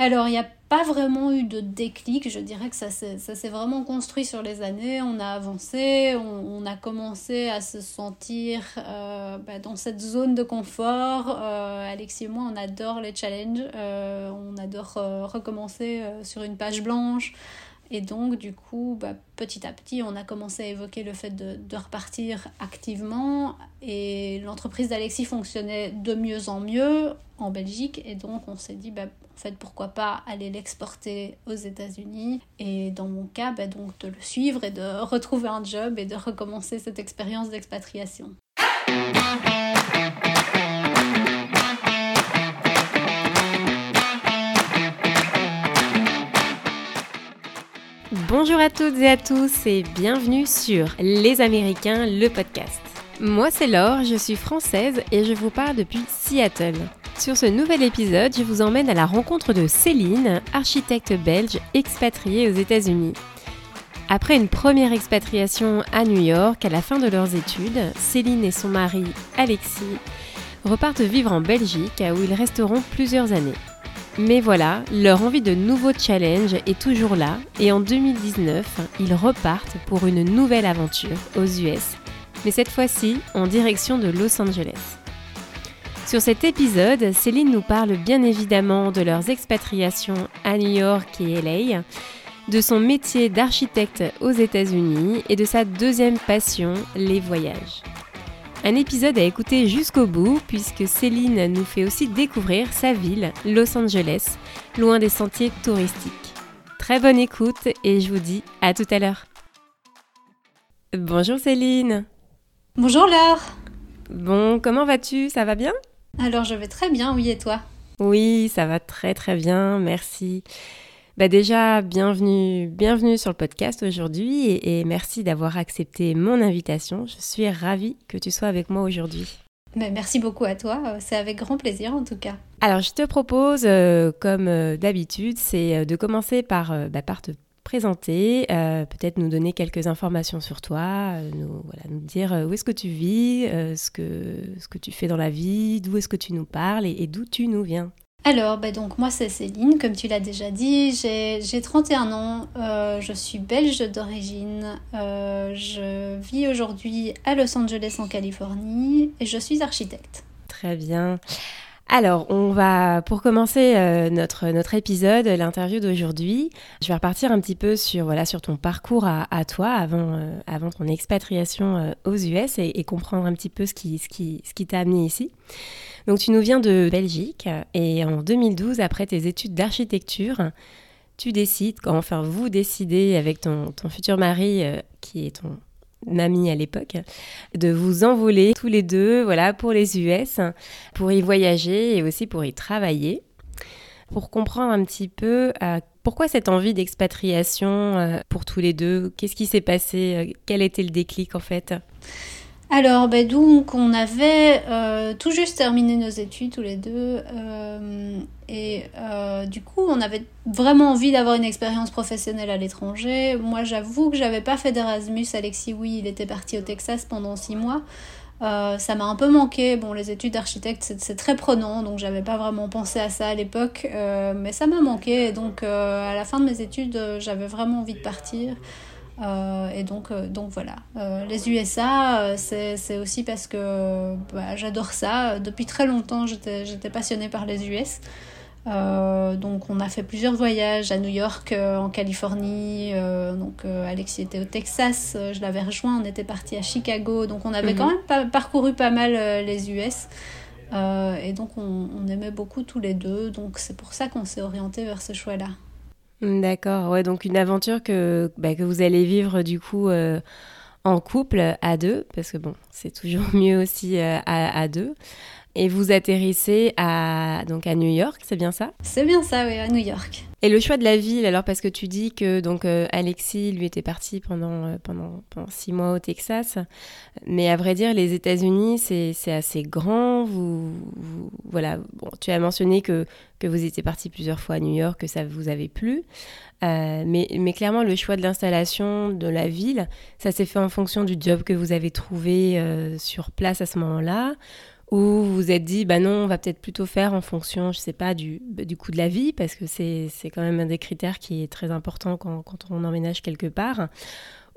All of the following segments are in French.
alors, il n'y a pas vraiment eu de déclic. Je dirais que ça s'est vraiment construit sur les années. On a avancé, on, a commencé à se sentir euh, bah, dans cette zone de confort. Euh, Alexis et moi, on adore les challenges. Euh, on adore recommencer sur une page blanche. Et donc, du coup, bah, petit à petit, on a commencé à évoquer le fait de, de repartir activement. Et l'entreprise d'Alexis fonctionnait de mieux en mieux en Belgique. Et donc, on s'est dit, bah, en fait, pourquoi pas aller l'exporter aux États-Unis. Et dans mon cas, bah, donc, de le suivre et de retrouver un job et de recommencer cette expérience d'expatriation. Bonjour à toutes et à tous et bienvenue sur Les Américains, le podcast. Moi c'est Laure, je suis française et je vous parle depuis Seattle. Sur ce nouvel épisode, je vous emmène à la rencontre de Céline, architecte belge expatriée aux États-Unis. Après une première expatriation à New York à la fin de leurs études, Céline et son mari, Alexis, repartent vivre en Belgique où ils resteront plusieurs années. Mais voilà, leur envie de nouveaux challenges est toujours là et en 2019, ils repartent pour une nouvelle aventure aux US, mais cette fois-ci en direction de Los Angeles. Sur cet épisode, Céline nous parle bien évidemment de leurs expatriations à New York et LA, de son métier d'architecte aux États-Unis et de sa deuxième passion, les voyages. Un épisode à écouter jusqu'au bout puisque Céline nous fait aussi découvrir sa ville, Los Angeles, loin des sentiers touristiques. Très bonne écoute et je vous dis à tout à l'heure. Bonjour Céline. Bonjour Laure. Bon, comment vas-tu? Ça va bien? Alors je vais très bien, oui et toi? Oui, ça va très très bien, merci. Bah déjà, bienvenue, bienvenue sur le podcast aujourd'hui et, merci d'avoir accepté mon invitation. Je suis ravie que tu sois avec moi aujourd'hui. Mais merci beaucoup à toi, c'est avec grand plaisir en tout cas. Alors je te propose, euh, comme euh, d'habitude, c'est euh, de commencer par, bah, par te présenter, peut-être nous donner quelques informations sur toi, nous, voilà, nous dire où est-ce que tu vis, ce, que, ce que tu fais dans la vie, d'où est-ce que tu nous parles et d'où tu nous viens. Alors, bah donc moi c'est Céline, comme tu l'as déjà dit, j'ai 31 ans, euh, je suis belge d'origine, euh, je vis aujourd'hui à Los Angeles en Californie et je suis architecte. Très bien. Alors, on va, pour commencer euh, notre, notre épisode, l'interview d'aujourd'hui, je vais repartir un petit peu sur, voilà, sur ton parcours à, toi avant, avant ton expatriation aux US et, comprendre un petit peu ce qui, ce qui, ce qui t'a amené ici. Donc tu nous viens de Belgique et en 2012, après tes études d'architecture, tu décides, enfin vous décidez avec ton, futur mari euh, qui est ton ami à l'époque, de vous envoler tous les deux voilà, pour les US, pour y voyager et aussi pour y travailler. Pour comprendre un petit peu euh, pourquoi cette envie d'expatriation euh, pour tous les deux, qu'est-ce qui s'est passé, quel était le déclic en fait? Alors, ben donc, on avait euh, tout juste terminé nos études tous les deux. Euh, et euh, du coup, on avait vraiment envie d'avoir une expérience professionnelle à l'étranger. Moi, j'avoue que j'avais pas fait d'Erasmus. Alexis, oui, il était parti au Texas pendant six mois. ça m'a un peu manqué. Bon, les études d'architecte, c'est très prenant, donc j'avais pas vraiment pensé à ça à l'époque. mais ça m'a manqué. donc, à la fin de mes études, j'avais vraiment envie de partir. Euh, et donc, euh, donc voilà. Euh, les USA, c'est aussi parce que bah, j'adore ça. Depuis très longtemps, j'étais passionnée par les US. donc on a fait plusieurs voyages à New York, en Californie. donc Alexis était au Texas, je l'avais rejoint. On était parti à Chicago. Donc on avait mhm. quand même parcouru pas mal les US. et donc on, on aimait beaucoup tous les deux. Donc c'est pour ça qu'on s'est orienté vers ce choix-là. D'accord, ouais, donc une aventure que, bah, vous allez vivre du coup euh, en couple à deux, parce que bon, c'est toujours mieux aussi euh, à, deux. Et vous atterrissez à, donc à New York, c'est bien ça? C'est bien ça, oui, à New York. Et le choix de la ville, alors parce que tu dis que donc euh, Alexis lui était parti pendant, euh, pendant, pendant, six mois au Texas, mais à vrai dire les États-Unis c'est assez grand. Vous, voilà, bon, tu as mentionné que que vous étiez parti plusieurs fois à New York, que ça vous avait plu, euh, mais, mais clairement le choix de l'installation de la ville, ça s'est fait en fonction du job que vous avez trouvé sur place à ce moment-là ou vous êtes dit, bah non, on va peut-être plutôt faire en fonction, je sais pas, du, bah, du coût de la vie, parce que c'est quand même un des critères qui est très important quand, quand on emménage quelque part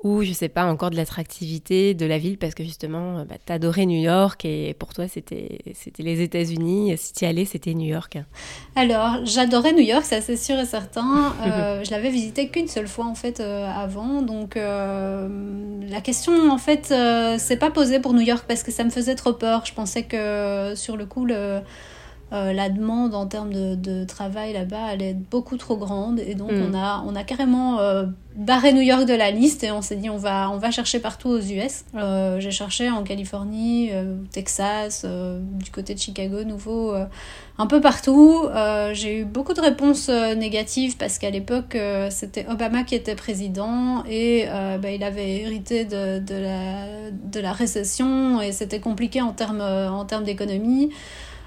ou je sais pas encore de l'attractivité de la ville parce que justement euh, bah, t'adorais New York et pour toi c'était c'était les États-Unis. Si tu y allais c'était New York. Alors j'adorais New York ça c'est sûr et certain. Euh, je l'avais visité qu'une seule fois en fait euh, avant. Donc la question en fait c'est pas posée pour New York parce que ça me faisait trop peur. Je pensais que sur le coup le euh, la demande en termes de, travail là-bas allait être beaucoup trop grande et donc mm. on, a, on a carrément euh, barré New York de la liste et on s'est dit on va, on va chercher partout aux US. Euh, j'ai cherché en Californie, Texas, du côté de Chicago, nouveau, un peu partout. j'ai eu beaucoup de réponses négatives parce qu'à l'époque c'était Obama qui était président et bah, il avait hérité de, de, la, de la récession et c'était compliqué en termes en termes d'économie.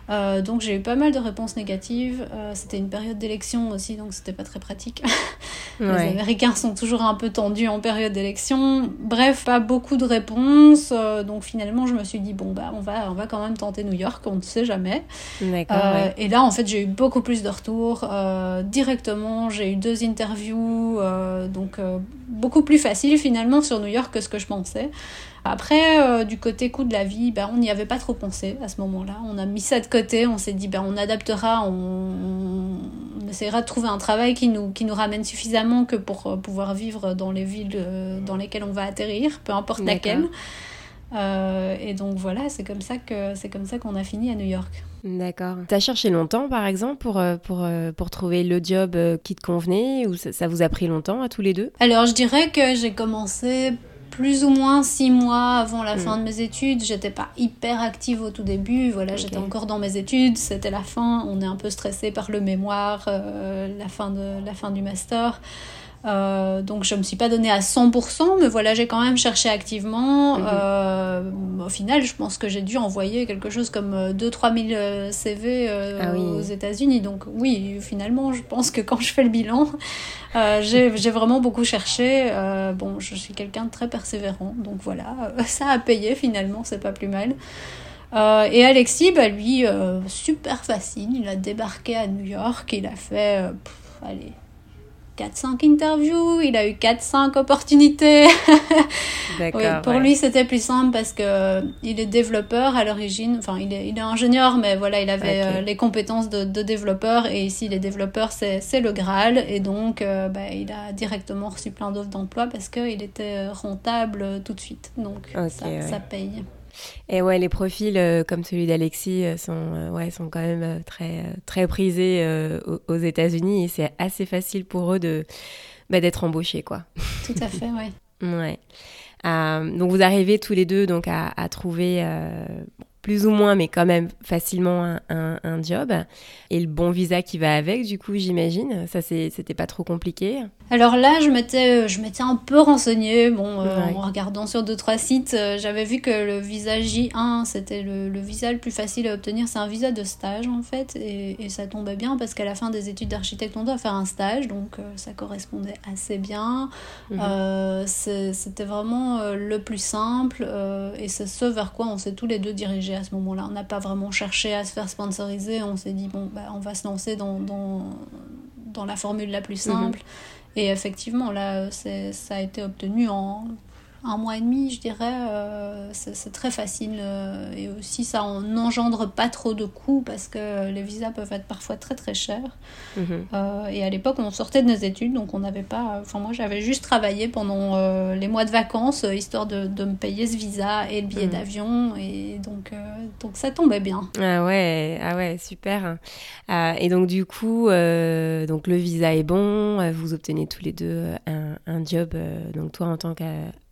Euh, donc j'ai eu pas mal de réponses négatives. Euh, c'était une période d'élection aussi, donc c'était pas très pratique. Les Américains sont toujours un peu tendus en période d'élection. Bref, pas beaucoup de réponses. Euh, donc finalement, je me suis dit bon bah on va on va quand même tenter New York, on ne sait jamais. Et là en fait j'ai eu beaucoup plus de retours directement. J'ai eu deux interviews, donc beaucoup plus facile finalement sur New York que ce que je pensais. Après, euh, du côté coût de la vie, ben, on n'y avait pas trop pensé à ce moment-là. On a mis ça de côté, on s'est dit ben, on adaptera, on, essaiera de trouver un travail qui nous, qui nous ramène suffisamment que pour euh, pouvoir vivre dans les villes euh, dans lesquelles on va atterrir, peu importe laquelle. et donc voilà, c'est comme ça que c'est comme ça qu'on a fini à New York. D'accord. T'as cherché longtemps, par exemple, pour, pour, pour trouver le job qui te convenait ou ça, ça vous a pris longtemps à tous les deux? Alors, je dirais que j'ai commencé plus ou moins six mois avant la fin mm. de mes études. J'étais pas hyper active au tout début. Voilà, j'étais encore dans mes études. C'était la fin. On est un peu stressé par le mémoire, euh, la fin de la fin du master. Euh, donc je me suis pas donnée à 100%, mais voilà, j'ai quand même cherché activement. Mhm. Euh, au final, je pense que j'ai dû envoyer quelque chose comme 2-3 000 CV aux États-Unis. Donc oui, finalement, je pense que quand je fais le bilan, euh, j'ai vraiment beaucoup cherché. bon, je suis quelqu'un de très persévérant, donc voilà, ça a payé finalement, c'est pas plus mal. et Alexis, bah, lui, super facile, il a débarqué à New York, il a fait, allez, 4-5 interviews, il a eu 4-5 opportunités. D'accord. pour lui, c'était plus simple parce que euh, il est développeur à l'origine. Enfin, il est, il est ingénieur, mais voilà, il avait euh, les compétences de, de, développeur. Et ici, les développeurs, c'est le Graal. Et donc, euh, bah, il a directement reçu plein d'offres d'emploi parce qu'il était rentable tout de suite. Donc, ça, ça paye. Et ouais, les profils euh, comme celui d'Alexis euh, sont, euh, ouais, sont quand même très, très prisés aux, États-Unis et c'est assez facile pour eux de, bah, d'être embauchés, quoi. Tout à fait, ouais. ouais. donc vous arrivez tous les deux donc à, à trouver plus ou moins, mais quand même facilement un, job. Et le bon visa qui va avec, du coup, j'imagine. Ça, c'était pas trop compliqué. Alors là, je m'étais, je m'étais un peu renseignée. Bon, euh, en regardant sur deux trois sites, euh, j'avais vu que le visa J1, c'était le, visa le plus facile à obtenir. C'est un visa de stage en fait, et, ça tombait bien parce qu'à la fin des études d'architecte, on doit faire un stage, donc euh, ça correspondait assez bien. Mhm. c'était vraiment le plus simple, et c'est ce vers quoi? On s'est tous les deux dirigés à ce moment-là. On n'a pas vraiment cherché à se faire sponsoriser. On s'est dit, bon, bah, on va se lancer dans, dans, dans la formule la plus simple. Mhm. Et effectivement, là, ça a été obtenu en un mois et demi, je dirais, euh, c'est très facile. Euh, et aussi, ça n'engendre pas trop de coûts parce que les visas peuvent être parfois très très chers. Mhm. Euh, et à l'époque, on sortait de nos études, donc on n'avait pas. Enfin, moi, j'avais juste travaillé pendant les mois de vacances, histoire de, de, me payer ce visa et le billet mhm. d'avion. Et donc, donc, ça tombait bien. Ah ouais, ah ouais super. et donc, du coup, donc le visa est bon, vous obtenez tous les deux un, un job, donc toi en tant que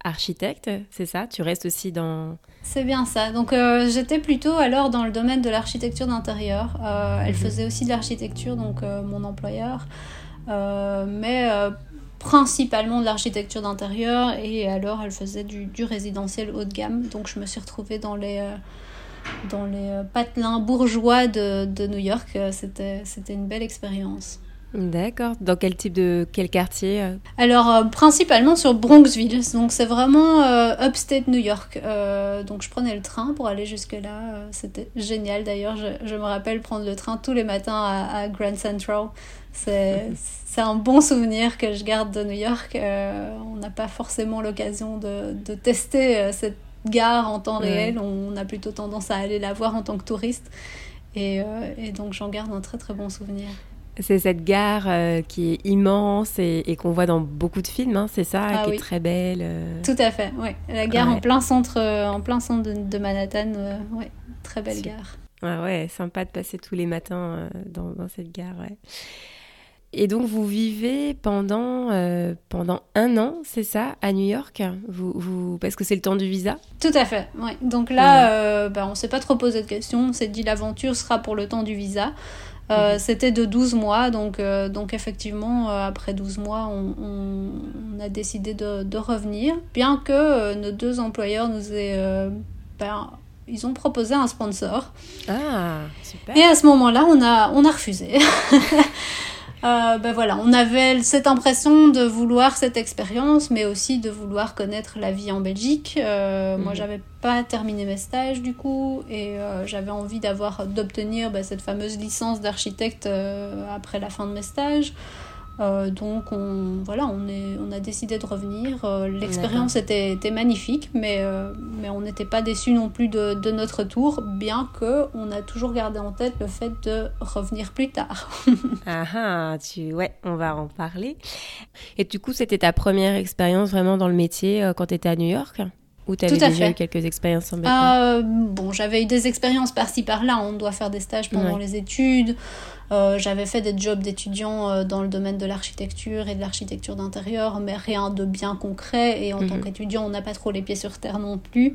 architecte, c'est ça? Tu restes aussi dans... C'est bien ça. Donc euh, j'étais plutôt alors dans le domaine de l'architecture d'intérieur. Euh, elle mhm. faisait aussi de l'architecture, donc euh, mon employeur. mais principalement de l'architecture d'intérieur et alors elle faisait du, résidentiel haut de gamme. Donc je me suis retrouvée dans les dans les patelins bourgeois de, de New York. C'était, c'était une belle expérience. D'accord. Dans quel type de quel quartier Alors principalement sur Bronxville. Donc c'est vraiment upstate New York. donc je prenais le train pour aller jusque là. C'était génial d'ailleurs. Je, je, me rappelle prendre le train tous les matins à, à Grand Central. C'est un bon souvenir que je garde de New York. on n'a pas forcément l'occasion de, de, tester cette gare en temps réel. On a plutôt tendance à aller la voir en tant que touriste. Et, euh, et donc j'en garde un très très bon souvenir. C'est cette gare euh, qui est immense et, qu'on voit dans beaucoup de films, hein, c'est ça, ah qui est très belle. Euh. Tout à fait, oui. La gare en plein centre, en plein centre de, Manhattan, ouais, très belle gare. Ah ouais, sympa de passer tous les matins dans, dans, cette gare. Ouais. Et donc vous vivez pendant, euh, pendant un an, c'est ça, à New York? Vous, vous... Parce que c'est le temps du visa? Tout à fait, oui. Donc là, euh, bah, on ne s'est pas trop posé de questions. On s'est dit l'aventure sera pour le temps du visa. Euh, mhm. C'était de 12 mois, donc, donc effectivement, après 12 mois, on, on, a décidé de, de, revenir, bien que nos deux employeurs nous aient... Ben, ils ont proposé un sponsor. Ah, super. Et à ce moment-là, on a, on a refusé. Euh, ben voilà, on avait cette impression de vouloir cette expérience, mais aussi de vouloir connaître la vie en Belgique. Euh, Moi, mhm. j'avais pas terminé mes stages du coup, et euh, j'avais envie d'avoir, d'obtenir ben, cette fameuse licence d'architecte euh, après la fin de mes stages. Euh, donc on, voilà, on, est, on a décidé de revenir. Euh, l'expérience était, était, magnifique, mais, euh, mais on n'était pas déçus non plus de, de, notre tour, bien que on a toujours gardé en tête le fait de revenir plus tard. ah ah, tu... ouais, on va en parler. Et du coup, c'était ta première expérience vraiment dans le métier quand tu étais à New York? Ou tu avais déjà eu quelques expériences en Bon, j'avais eu des expériences par-ci par-là. On doit faire des stages pendant les études. Euh, j'avais fait des jobs d'étudiants euh, dans le domaine de l'architecture et de l'architecture d'intérieur, mais rien de bien concret. Et en tant mhm. qu'étudiant, on n'a pas trop les pieds sur terre non plus.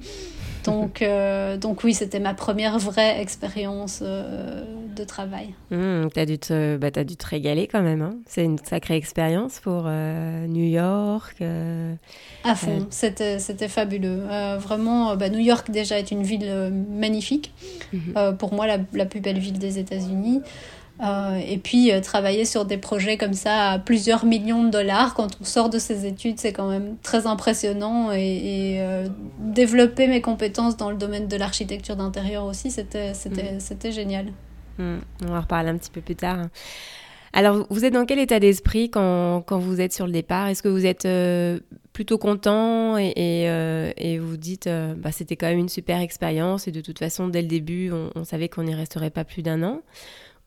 Donc, euh, donc oui, c'était ma première vraie expérience de travail. Mmh, tu as, dû te, bah, as dû te régaler quand même. Hein. C'est une sacrée expérience pour New York. à fond, c'était fabuleux. vraiment, bah, New York déjà est une ville magnifique. Mhm. pour moi, la, la, plus belle ville des États-Unis. Euh, et puis euh, travailler sur des projets comme ça à plusieurs millions de dollars quand on sort de ses études, c'est quand même très impressionnant. Et, euh, développer mes compétences dans le domaine de l'architecture d'intérieur aussi, c'était mm. génial. Mm. On va en reparler un petit peu plus tard. Alors, vous êtes dans quel état d'esprit quand, quand, vous êtes sur le départ? Est-ce que vous êtes plutôt content et, et, et vous dites bah, c'était quand même une super expérience et de toute façon, dès le début, on, on savait qu'on n'y resterait pas plus d'un an?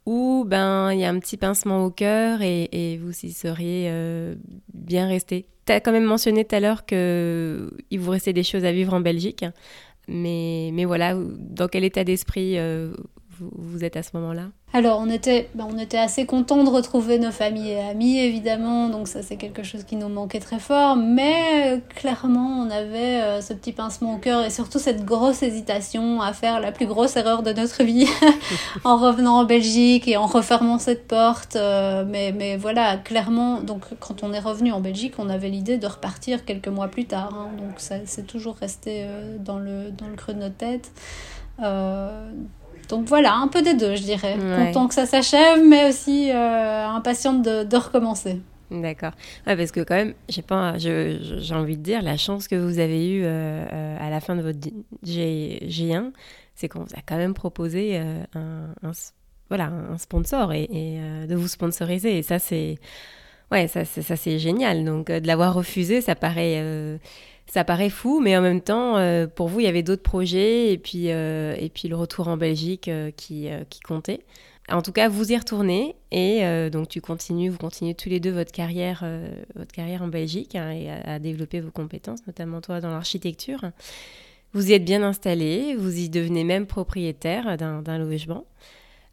Ou ben il y a un petit pincement au cœur et, vous y seriez euh, bien resté. Tu as quand même mentionné tout à l'heure qu'il vous restait des choses à vivre en Belgique, mais, mais voilà, dans quel état d'esprit euh, vous, êtes à ce moment-là? Alors, on était, ben, on était assez contents de retrouver nos familles et amis, évidemment, donc ça c'est quelque chose qui nous manquait très fort, mais euh, clairement on avait euh, ce petit pincement au cœur et surtout cette grosse hésitation à faire la plus grosse erreur de notre vie en revenant en Belgique et en refermant cette porte. Euh, mais, voilà, clairement, donc quand on est revenu en Belgique, on avait l'idée de repartir quelques mois plus tard, hein, donc ça c'est toujours resté dans, le, dans le creux de notre tête. Donc voilà, un peu des deux, je dirais. Content que ça s'achève, mais aussi euh, impatiente de, de recommencer. D'accord. parce que quand même, j'ai pas, j'ai envie de dire, la chance que vous avez eue euh, euh, à la fin de votre G, 1 c'est qu'on vous a quand même proposé un, voilà, un sponsor et, de vous sponsoriser. Et ça, c'est, ouais, ça, ça c'est génial. Donc de l'avoir refusé, ça paraît ça paraît fou, mais en même temps, euh, pour vous, il y avait d'autres projets et puis, euh, et puis le retour en Belgique euh, qui, qui comptait. En tout cas, vous y retournez et donc tu continues, vous continuez tous les deux votre carrière, votre carrière en Belgique hein, et à, développer vos compétences, notamment toi dans l'architecture. Vous y êtes bien installé, vous y devenez même propriétaire d'un logement.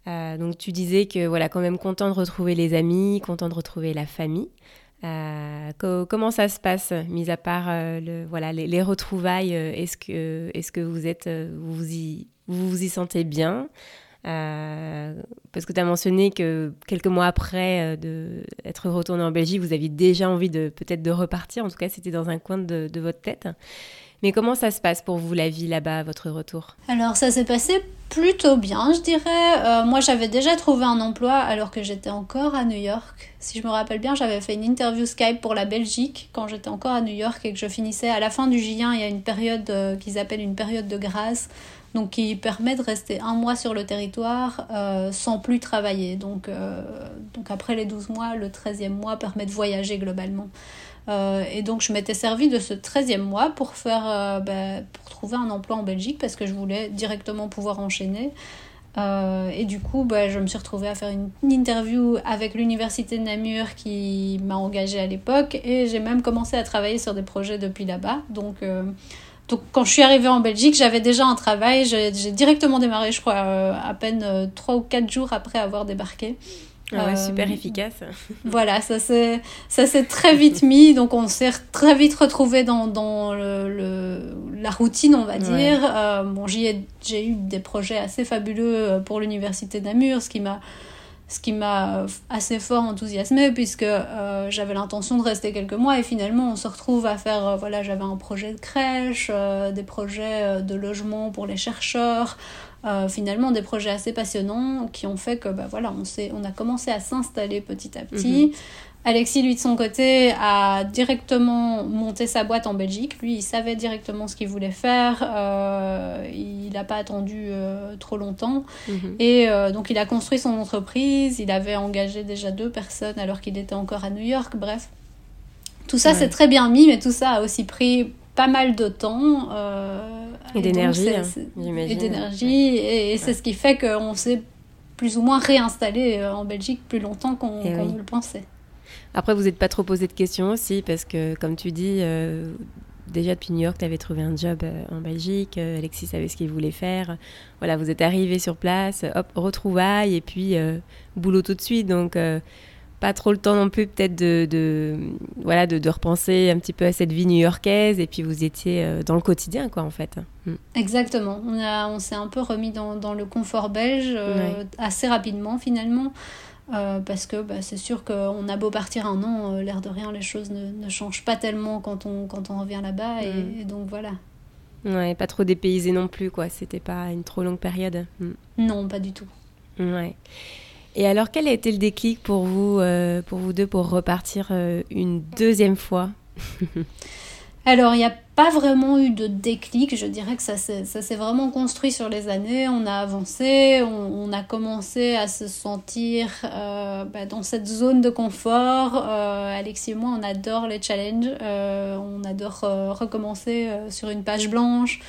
donc tu disais que voilà, quand même content de retrouver les amis, content de retrouver la famille. Euh, comment ça se passe, mis à part euh, le, voilà, les, retrouvailles euh, Est-ce que, est que vous, êtes, vous, y, vous vous y sentez bien Parce que tu as mentionné que quelques mois après d'être retourné en Belgique, vous aviez déjà envie de peut-être de repartir. En tout cas, c'était dans un coin de, de votre tête. Mais comment ça se passe pour vous la vie là-bas à votre retour? Alors ça s'est passé plutôt bien, je dirais. Euh, moi j'avais déjà trouvé un emploi alors que j'étais encore à New York. Si je me rappelle bien, j'avais fait une interview Skype pour la Belgique quand j'étais encore à New York et que je finissais à la fin du J1, il y a une période euh, qu'ils appellent une période de grâce donc qui permet de rester un mois sur le territoire euh, sans plus travailler. Donc, donc après les 12 mois, le 13e mois permet de voyager globalement. Euh, et donc je m'étais servi de ce 13e mois pour, faire, euh, bah, pour trouver un emploi en Belgique parce que je voulais directement pouvoir enchaîner. Euh, et du coup, bah, je me suis retrouvée à faire une, interview avec l'université de Namur qui m'a engagée à l'époque et j'ai même commencé à travailler sur des projets depuis là-bas. Donc, donc quand je suis arrivée en Belgique, j'avais déjà un travail. J'ai directement démarré, je crois, à peine 3 ou 4 jours après avoir débarqué. Ah ouais, super euh, efficace. voilà, ça s'est très vite mis, donc on s'est très vite retrouvé dans, dans le, la routine, on va dire. Euh, bon, j'ai eu des projets assez fabuleux euh, pour l'université Namur, ce qui m'a ce qui m'a assez fort enthousiasmé puisque j'avais l'intention de rester quelques mois et finalement on se retrouve à faire voilà j'avais un projet de crèche des projets de logement pour les chercheurs euh, finalement des projets assez passionnants qui ont fait que bah, voilà, on, on a commencé à s'installer petit à petit. Mhm. Alexis, lui, de son côté, a directement monté sa boîte en Belgique. Lui, il savait directement ce qu'il voulait faire. Euh, il n'a pas attendu euh, trop longtemps. Mhm. Et donc, il a construit son entreprise. Il avait engagé déjà deux personnes alors qu'il était encore à New York. Bref, tout ça, c'est très bien mis, mais tout ça a aussi pris pas mal de temps. Euh, et d'énergie, hein, Et d'énergie. Et, c'est ce qui fait qu'on s'est plus ou moins réinstallé euh, en Belgique plus longtemps qu'on eh ne le pensait. Après, vous n'êtes pas trop posé de questions aussi, parce que, comme tu dis, euh, déjà depuis New York, tu avais trouvé un job en Belgique, Alexis savait ce qu'il voulait faire. Voilà, vous êtes arrivé sur place, hop, retrouvailles, et puis boulot tout de suite. Donc, pas trop le temps non plus peut-être de, de, voilà de, de, repenser un petit peu à cette vie new-yorkaise et puis vous étiez euh, dans le quotidien quoi en fait. Mm. Exactement, on, a, on s'est un peu remis dans, dans le confort belge euh, assez rapidement finalement euh, parce que bah, c'est sûr qu'on a beau partir un an, l'air de rien les choses ne, ne, changent pas tellement quand on, quand on revient là-bas et, mm. donc voilà. Ouais, pas trop dépaysé non plus quoi, c'était pas une trop longue période. Mm. Non, pas du tout. Ouais. Et alors, quel a été le déclic pour vous, euh, pour vous deux, pour repartir euh, une deuxième fois Alors, il n'y a pas vraiment eu de déclic. Je dirais que ça s'est vraiment construit sur les années. On a avancé, on, a commencé à se sentir euh, bah, dans cette zone de confort. Alexis et moi, on adore les challenges. on adore recommencer sur une page blanche.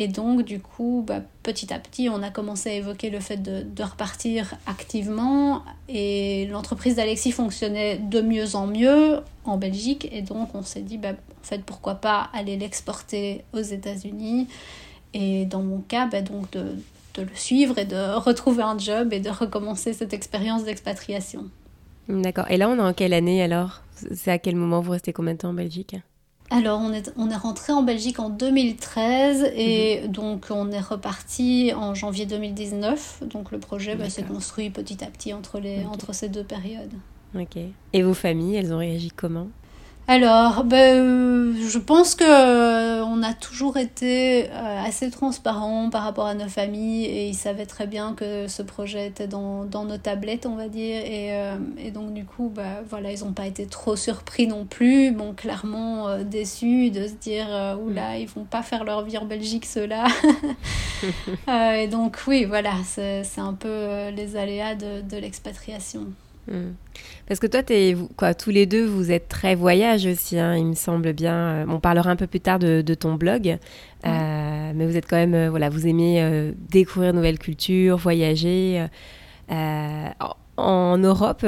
Et donc, du coup, bah, petit à petit, on a commencé à évoquer le fait de, repartir activement. Et l'entreprise d'Alexis fonctionnait de mieux en mieux en Belgique. Et donc, on s'est dit, bah, en fait, pourquoi pas aller l'exporter aux États-Unis. Et dans mon cas, bah, donc de le suivre et de retrouver un job et de recommencer cette expérience d'expatriation. D'accord. Et là, on est en quelle année alors? C'est à quel moment vous restez combien de temps en Belgique? Alors, on est, on est rentré en Belgique en 2013 et mhm. donc on est reparti en janvier 2019. Donc le projet bah, s'est construit petit à petit entre, les, entre ces deux périodes. Ok. Et vos familles, elles ont réagi comment? Alors, ben, euh, je pense que euh, on a toujours été euh, assez transparent par rapport à nos familles et ils savaient très bien que ce projet était dans, dans nos tablettes, on va dire. Et, et donc, du coup, bah, voilà, ils n'ont pas été trop surpris non plus. Bon, clairement déçus de se dire, oula, mm. ils vont pas faire leur vie en Belgique, ceux-là. et donc, oui, voilà, c'est un peu les aléas de, de l'expatriation. Mm. Parce que toi, es, quoi, tous les deux, vous êtes très voyage aussi, hein, il me semble bien. Euh, on parlera un peu plus tard de, ton blog, euh, mais vous êtes quand même, euh, voilà, vous aimez découvrir nouvelles cultures, voyager. En, Europe,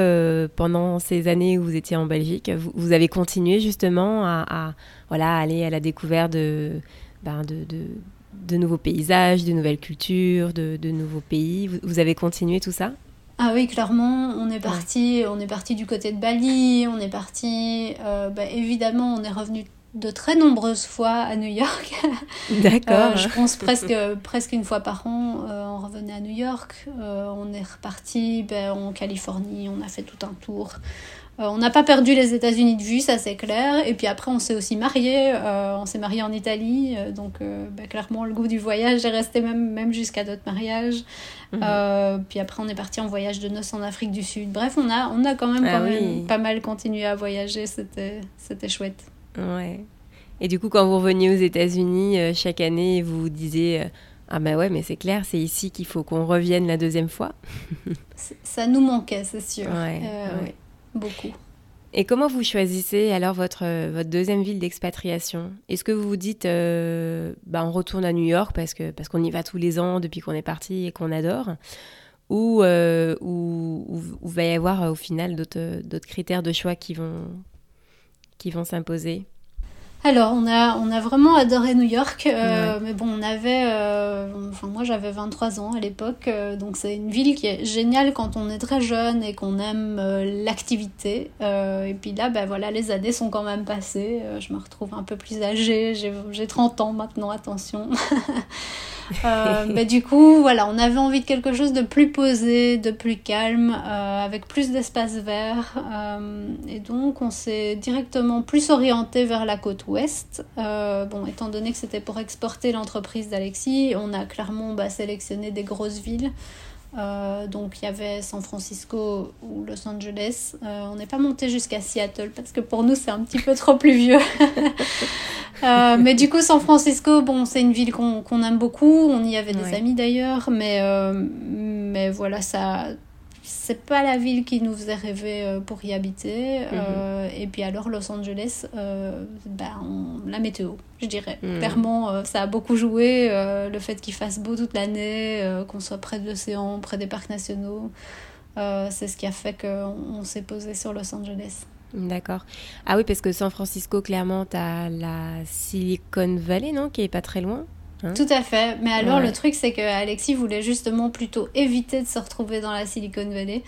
pendant ces années où vous étiez en Belgique, vous, avez continué justement à, voilà, aller à la découverte de, ben de, de, nouveaux paysages, de nouvelles cultures, de, nouveaux pays. vous avez continué tout ça? Ah oui, clairement, on est parti, on est parti du côté de Bali, on est parti, euh, bah, évidemment, on est revenu de très nombreuses fois à New York. D'accord. Euh, je pense presque, presque une fois par an, euh, on revenait à New York. on est reparti ben, en Californie, on a fait tout un tour. on n'a pas perdu les États-Unis de vue, ça c'est clair. Et puis après, on s'est aussi marié. on s'est marié en Italie. donc, bah, clairement, le goût du voyage est resté même, même jusqu'à notre mariage. Mhm. puis après, on est parti en voyage de noces en Afrique du Sud. Bref, on a, on a quand même, ah pas mal continué à voyager. C'était chouette. Ouais. Et du coup, quand vous reveniez aux États-Unis chaque année, vous vous disiez ah ben ouais, mais c'est clair, c'est ici qu'il faut qu'on revienne la deuxième fois. ça nous manquait, c'est sûr. Euh, ouais, beaucoup. Et comment vous choisissez alors votre, votre deuxième ville d'expatriation? Est-ce que vous vous dites, euh, bah on retourne à New York parce que parce qu'on y va tous les ans depuis qu'on est parti et qu'on adore ou, euh, ou, va y avoir au final d'autres critères de choix qui vont, qui vont s'imposer alors, on a, on a vraiment adoré New York, euh, mais bon, on avait, euh, enfin moi j'avais 23 ans à l'époque, euh, donc c'est une ville qui est géniale quand on est très jeune et qu'on aime l'activité. et puis là, ben voilà, les années sont quand même passées, je me retrouve un peu plus âgée, j'ai 30 ans maintenant, attention. Euh, mais du coup, voilà, on avait envie de quelque chose de plus posé, de plus calme, euh, avec plus d'espace vert. Euh, et donc, on s'est directement plus orienté vers la côte ouest. bon, étant donné que c'était pour exporter l'entreprise d'Alexis, on a clairement bah, sélectionné des grosses villes. Euh, donc il y avait San Francisco ou Los Angeles. Euh, on n'est pas monté jusqu'à Seattle parce que pour nous c'est un petit peu trop plus vieux. Euh, mais du coup San Francisco, bon c'est une ville qu'on aime beaucoup. On y avait des amis d'ailleurs, mais mais voilà ça c'est pas la ville qui nous faisait rêver euh, pour y habiter. Mhm. Euh, et puis alors Los Angeles, euh, ben, la météo, je dirais. Mhm. Clairement, ça a beaucoup joué. le fait qu'il fasse beau toute l'année, qu'on soit près de l'océan, près des parcs nationaux, c'est ce qui a fait qu'on s'est posé sur Los Angeles. D'accord. Ah oui, parce que San Francisco, clairement, tu as la Silicon Valley, non Qui est pas très loin? Hein Tout à fait. Mais alors, le truc, c'est que Alexis voulait justement plutôt éviter de se retrouver dans la Silicon Valley.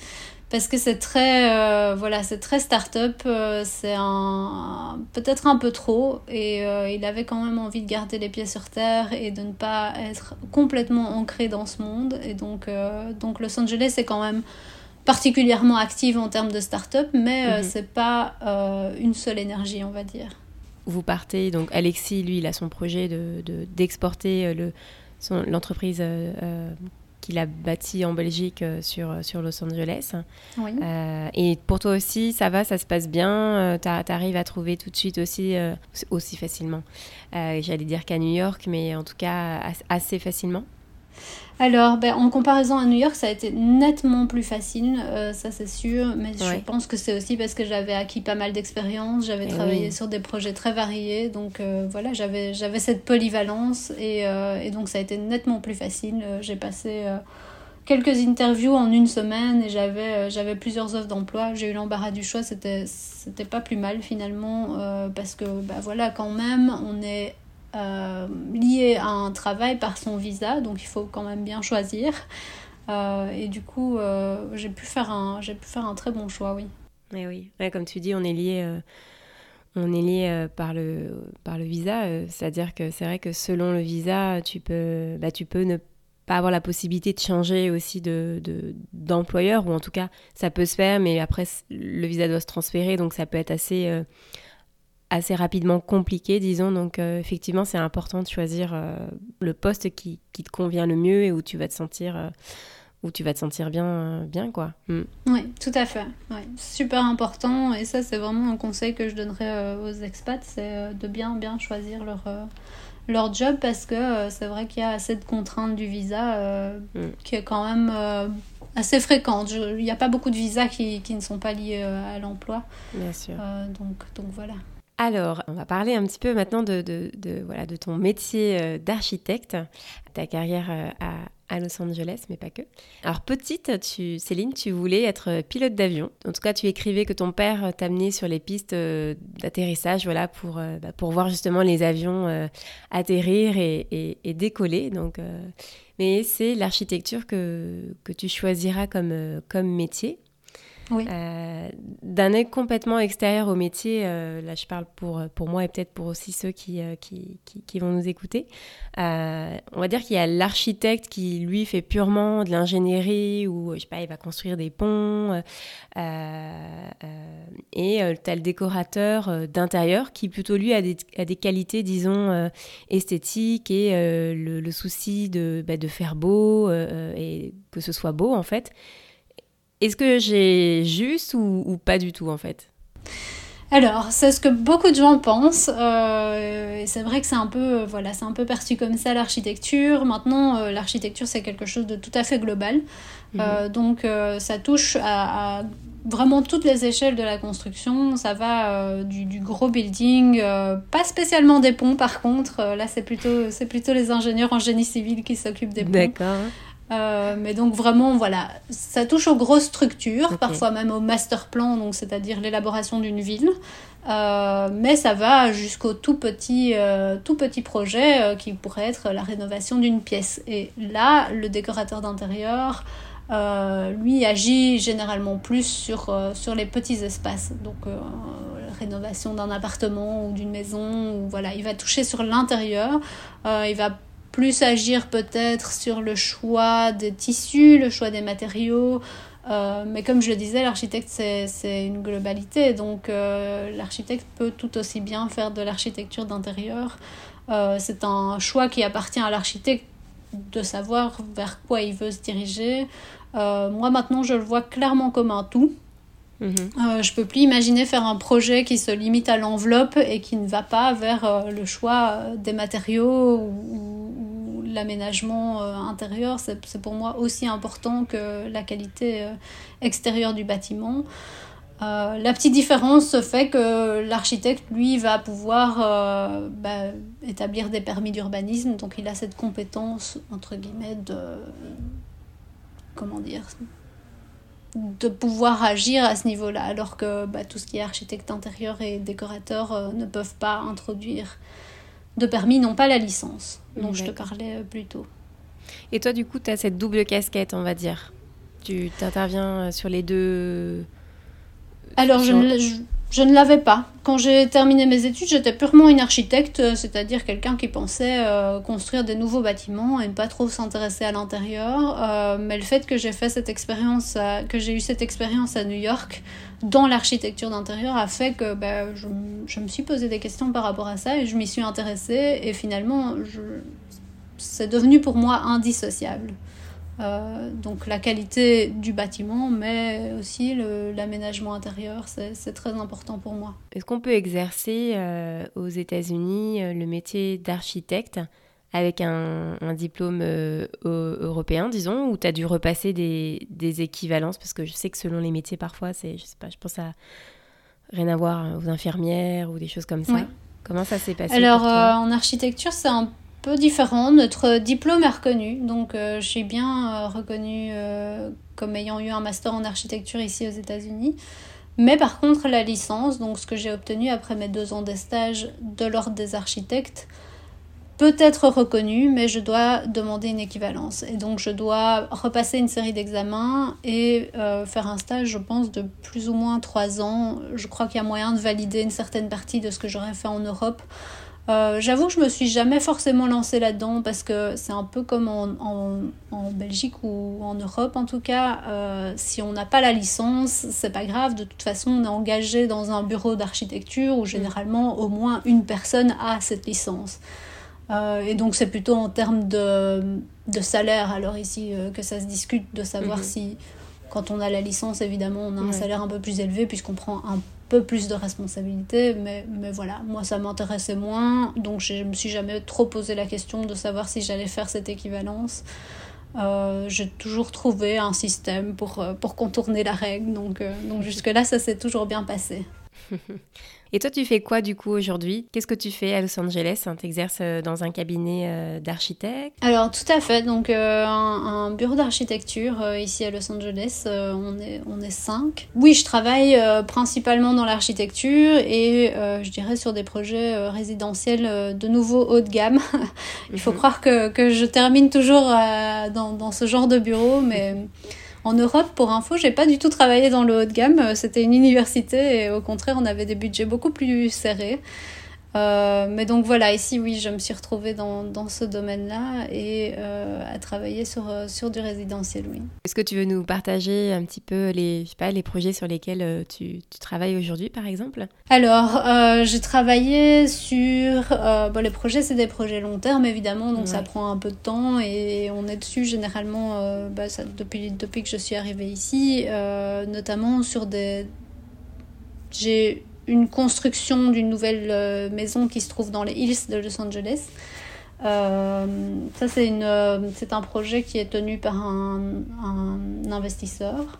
Parce que c'est très, euh, voilà, c'est très start-up, euh, c'est un, peut-être un peu trop, et euh, il avait quand même envie de garder les pieds sur terre et de ne pas être complètement ancré dans ce monde. Et donc, donc Los Angeles est quand même particulièrement active en termes de start-up, mais mhm. c'est pas une seule énergie, on va dire vous partez, donc Alexis, lui, il a son projet d'exporter de, d'exporter le, l'entreprise euh, euh, qu'il a bâtie en Belgique euh, sur, sur Los Angeles. Oui. et pour toi aussi, ça va, ça se passe bien Tu arrives à trouver tout de suite aussi, aussi facilement. J'allais dire qu'à New York, mais en tout cas assez facilement alors, ben, en comparaison à New York, ça a été nettement plus facile, euh, ça c'est sûr, mais je pense que c'est aussi parce que j'avais acquis pas mal d'expérience, j'avais eh travaillé sur des projets très variés, donc euh, voilà, j'avais, j'avais cette polyvalence. Et, euh, et, donc ça a été nettement plus facile. J'ai passé quelques interviews en une semaine et j'avais, j'avais plusieurs offres d'emploi. J'ai eu l'embarras du choix, c'était, c'était pas plus mal finalement, parce que bah, voilà, quand même, on est euh, lié à un travail par son visa, donc il faut quand même bien choisir. Euh, et du coup, euh, j'ai pu, faire un, pu faire un très bon choix, oui. Et oui, comme tu dis, on est lié, on est lié par, le, par le visa. C'est-à-dire que c'est vrai que selon le visa, tu peux, bah, tu peux ne pas avoir la possibilité de changer aussi de, d'employeur, ou en tout cas, ça peut se faire, mais après, le visa doit se transférer, donc ça peut être assez assez rapidement compliqué, disons. Donc, euh, effectivement, c'est important de choisir euh, le poste qui, qui, te convient le mieux et où tu vas te sentir, euh, où tu vas te sentir bien, bien quoi. Mm. Oui, tout à fait. Super important. Et ça, c'est vraiment un conseil que je donnerais aux expats, c'est de bien, bien choisir leur leur job parce que c'est vrai qu'il y a assez de contraintes du visa mm. qui est quand même assez fréquente. Il n'y a pas beaucoup de visas qui, qui ne sont pas liés à l'emploi. Bien sûr. donc, donc voilà. Alors, on va parler un petit peu maintenant de, voilà, de ton métier euh, d'architecte, ta carrière euh, à, Los Angeles, mais pas que. Alors, petite, Céline, tu voulais être pilote d'avion. En tout cas, tu écrivais que ton père t'amenait sur les pistes euh, d'atterrissage voilà, pour, bah, pour voir justement les avions atterrir et, décoller. Donc, mais c'est l'architecture que, que tu choisiras comme, comme métier. Euh, d'un œil complètement extérieur au métier. Euh, là, je parle pour, pour moi et peut-être pour aussi ceux qui, euh, qui, qui, vont nous écouter. on va dire qu'il y a l'architecte qui, lui, fait purement de l'ingénierie ou, je sais pas, il va construire des ponts. et tu as le décorateur d'intérieur qui, plutôt, lui, a des, a des qualités, disons, esthétiques et le, le, souci de, bah, de faire beau et que ce soit beau, en fait. Est-ce que j'ai juste ou, pas du tout en fait? Alors, c'est ce que beaucoup de gens pensent. Euh, c'est vrai que c'est un peu, voilà, c'est un peu perçu comme ça l'architecture. Maintenant, euh, l'architecture c'est quelque chose de tout à fait global. Euh, mhm. donc, ça touche à, vraiment toutes les échelles de la construction. Ça va du, du, gros building, pas spécialement des ponts par contre. là, c'est plutôt, c'est plutôt les ingénieurs en génie civil qui s'occupent des ponts. D'accord. Euh, mais donc vraiment, voilà, ça touche aux grosses structures, parfois même au master plan, donc c'est-à-dire l'élaboration d'une ville. Euh, mais ça va jusqu'au tout petit, euh, tout petit projet qui pourrait être la rénovation d'une pièce. Et là, le décorateur d'intérieur, lui, agit généralement plus sur, sur les petits espaces. Donc, rénovation d'un appartement ou d'une maison, ou voilà, il va toucher sur l'intérieur. il va plus agir peut-être sur le choix des tissus, le choix des matériaux. Euh, mais comme je le disais, l'architecte, c'est une globalité. Donc euh, l'architecte peut tout aussi bien faire de l'architecture d'intérieur. Euh, c'est un choix qui appartient à l'architecte de savoir vers quoi il veut se diriger. moi maintenant, je le vois clairement comme un tout. Mhm. je peux plus imaginer faire un projet qui se limite à l'enveloppe et qui ne va pas vers le choix des matériaux ou, l'aménagement euh, intérieur, c'est pour moi aussi important que la qualité euh, extérieure du bâtiment. Euh, la petite différence se fait que l'architecte, lui, va pouvoir bah, établir des permis d'urbanisme, donc il a cette compétence, entre guillemets, de... comment dire de pouvoir agir à ce niveau-là, alors que bah, tout ce qui est architecte intérieur et décorateur ne peuvent pas introduire de permis, non pas la licence dont je te parlais euh, plus tôt. Et toi, du coup, tu as cette double casquette, on va dire. Tu interviens euh, sur les deux. Alors, je, ne, l'avais pas. Quand j'ai terminé mes études, j'étais purement une architecte, euh, c'est-à-dire quelqu'un qui pensait construire des nouveaux bâtiments et ne pas trop s'intéresser à l'intérieur. mais le fait que j'ai fait cette expérience, que j'ai eu cette expérience à New York, dans l'architecture d'intérieur a fait que je, je, me suis posé des questions par rapport à ça et je m'y suis intéressée et finalement c'est devenu pour moi indissociable. Euh, donc la qualité du bâtiment, mais aussi l'aménagement intérieur, c'est très important pour moi. Est-ce qu'on peut exercer euh, aux États-Unis euh, le métier d'architecte avec un, diplôme euh, européen, disons, ou tu as dû repasser des, équivalences? Parce que je sais que selon les métiers, parfois, c'est, je sais pas, je pense à rien à voir aux infirmières ou des choses comme ça. Comment ça s'est passé Alors, euh, en architecture, c'est un peu différent. Notre diplôme est reconnu, donc euh, je suis bien reconnue comme ayant eu un master en architecture ici aux États-Unis. Mais par contre, la licence, donc ce que j'ai obtenu après mes deux ans de stage de l'ordre des architectes, peut être reconnu, mais je dois demander une équivalence. Et donc je dois repasser une série d'examens et euh, faire un stage, je pense, de plus ou moins trois ans. Je crois qu'il y a moyen de valider une certaine partie de ce que j'aurais fait en Europe. Euh, j'avoue que je me suis jamais forcément lancée là-dedans parce que c'est un peu comme en, en, Belgique ou en Europe en tout cas. Euh, si on n'a pas la licence, c'est pas grave. De toute façon, on est engagé dans un bureau d'architecture où généralement au moins une personne a cette licence. Euh, et donc c'est plutôt en termes de, de salaire, alors ici, que ça se discute de savoir mhm. si, quand on a la licence, évidemment, on a un salaire un peu plus élevé puisqu'on prend un peu plus de responsabilités. Mais, mais voilà, moi ça m'intéressait moins, donc je me suis jamais trop posé la question de savoir si j'allais faire cette équivalence. Euh, j'ai toujours trouvé un système pour, pour contourner la règle, donc, donc jusque-là ça s'est toujours bien passé. Et toi, tu fais quoi du coup aujourd'hui? Qu'est-ce que tu fais à Los Angeles? Tu exerces euh, dans un cabinet euh, d'architecte? Alors, tout à fait. Donc, euh, un, bureau d'architecture ici à Los Angeles, on, est, on est cinq. Oui, je travaille principalement dans l'architecture et je dirais sur des projets résidentiels de nouveau haut de gamme. Il faut mhm. croire que, que, je termine toujours dans, dans, ce genre de bureau, mais En Europe, pour info, j'ai pas du tout travaillé dans le haut de gamme. C'était une université et au contraire, on avait des budgets beaucoup plus serrés. Euh, mais donc voilà, ici, oui, je me suis retrouvée dans, dans ce domaine-là et euh, à travailler sur, euh, sur du résidentiel, oui. Est-ce que tu veux nous partager un petit peu les, je sais pas, les projets sur lesquels tu, tu travailles aujourd'hui, par exemple? Alors, j'ai travaillé sur... bon, les projets, c'est des projets long terme, évidemment, donc ça prend un peu de temps et on est dessus généralement bah, ça, depuis, depuis que je suis arrivée ici, notamment sur des... J'ai une construction d'une nouvelle euh, maison qui se trouve dans les Hills de Los Angeles. Euh, ça, euh, c'est un projet qui est tenu par un investisseur.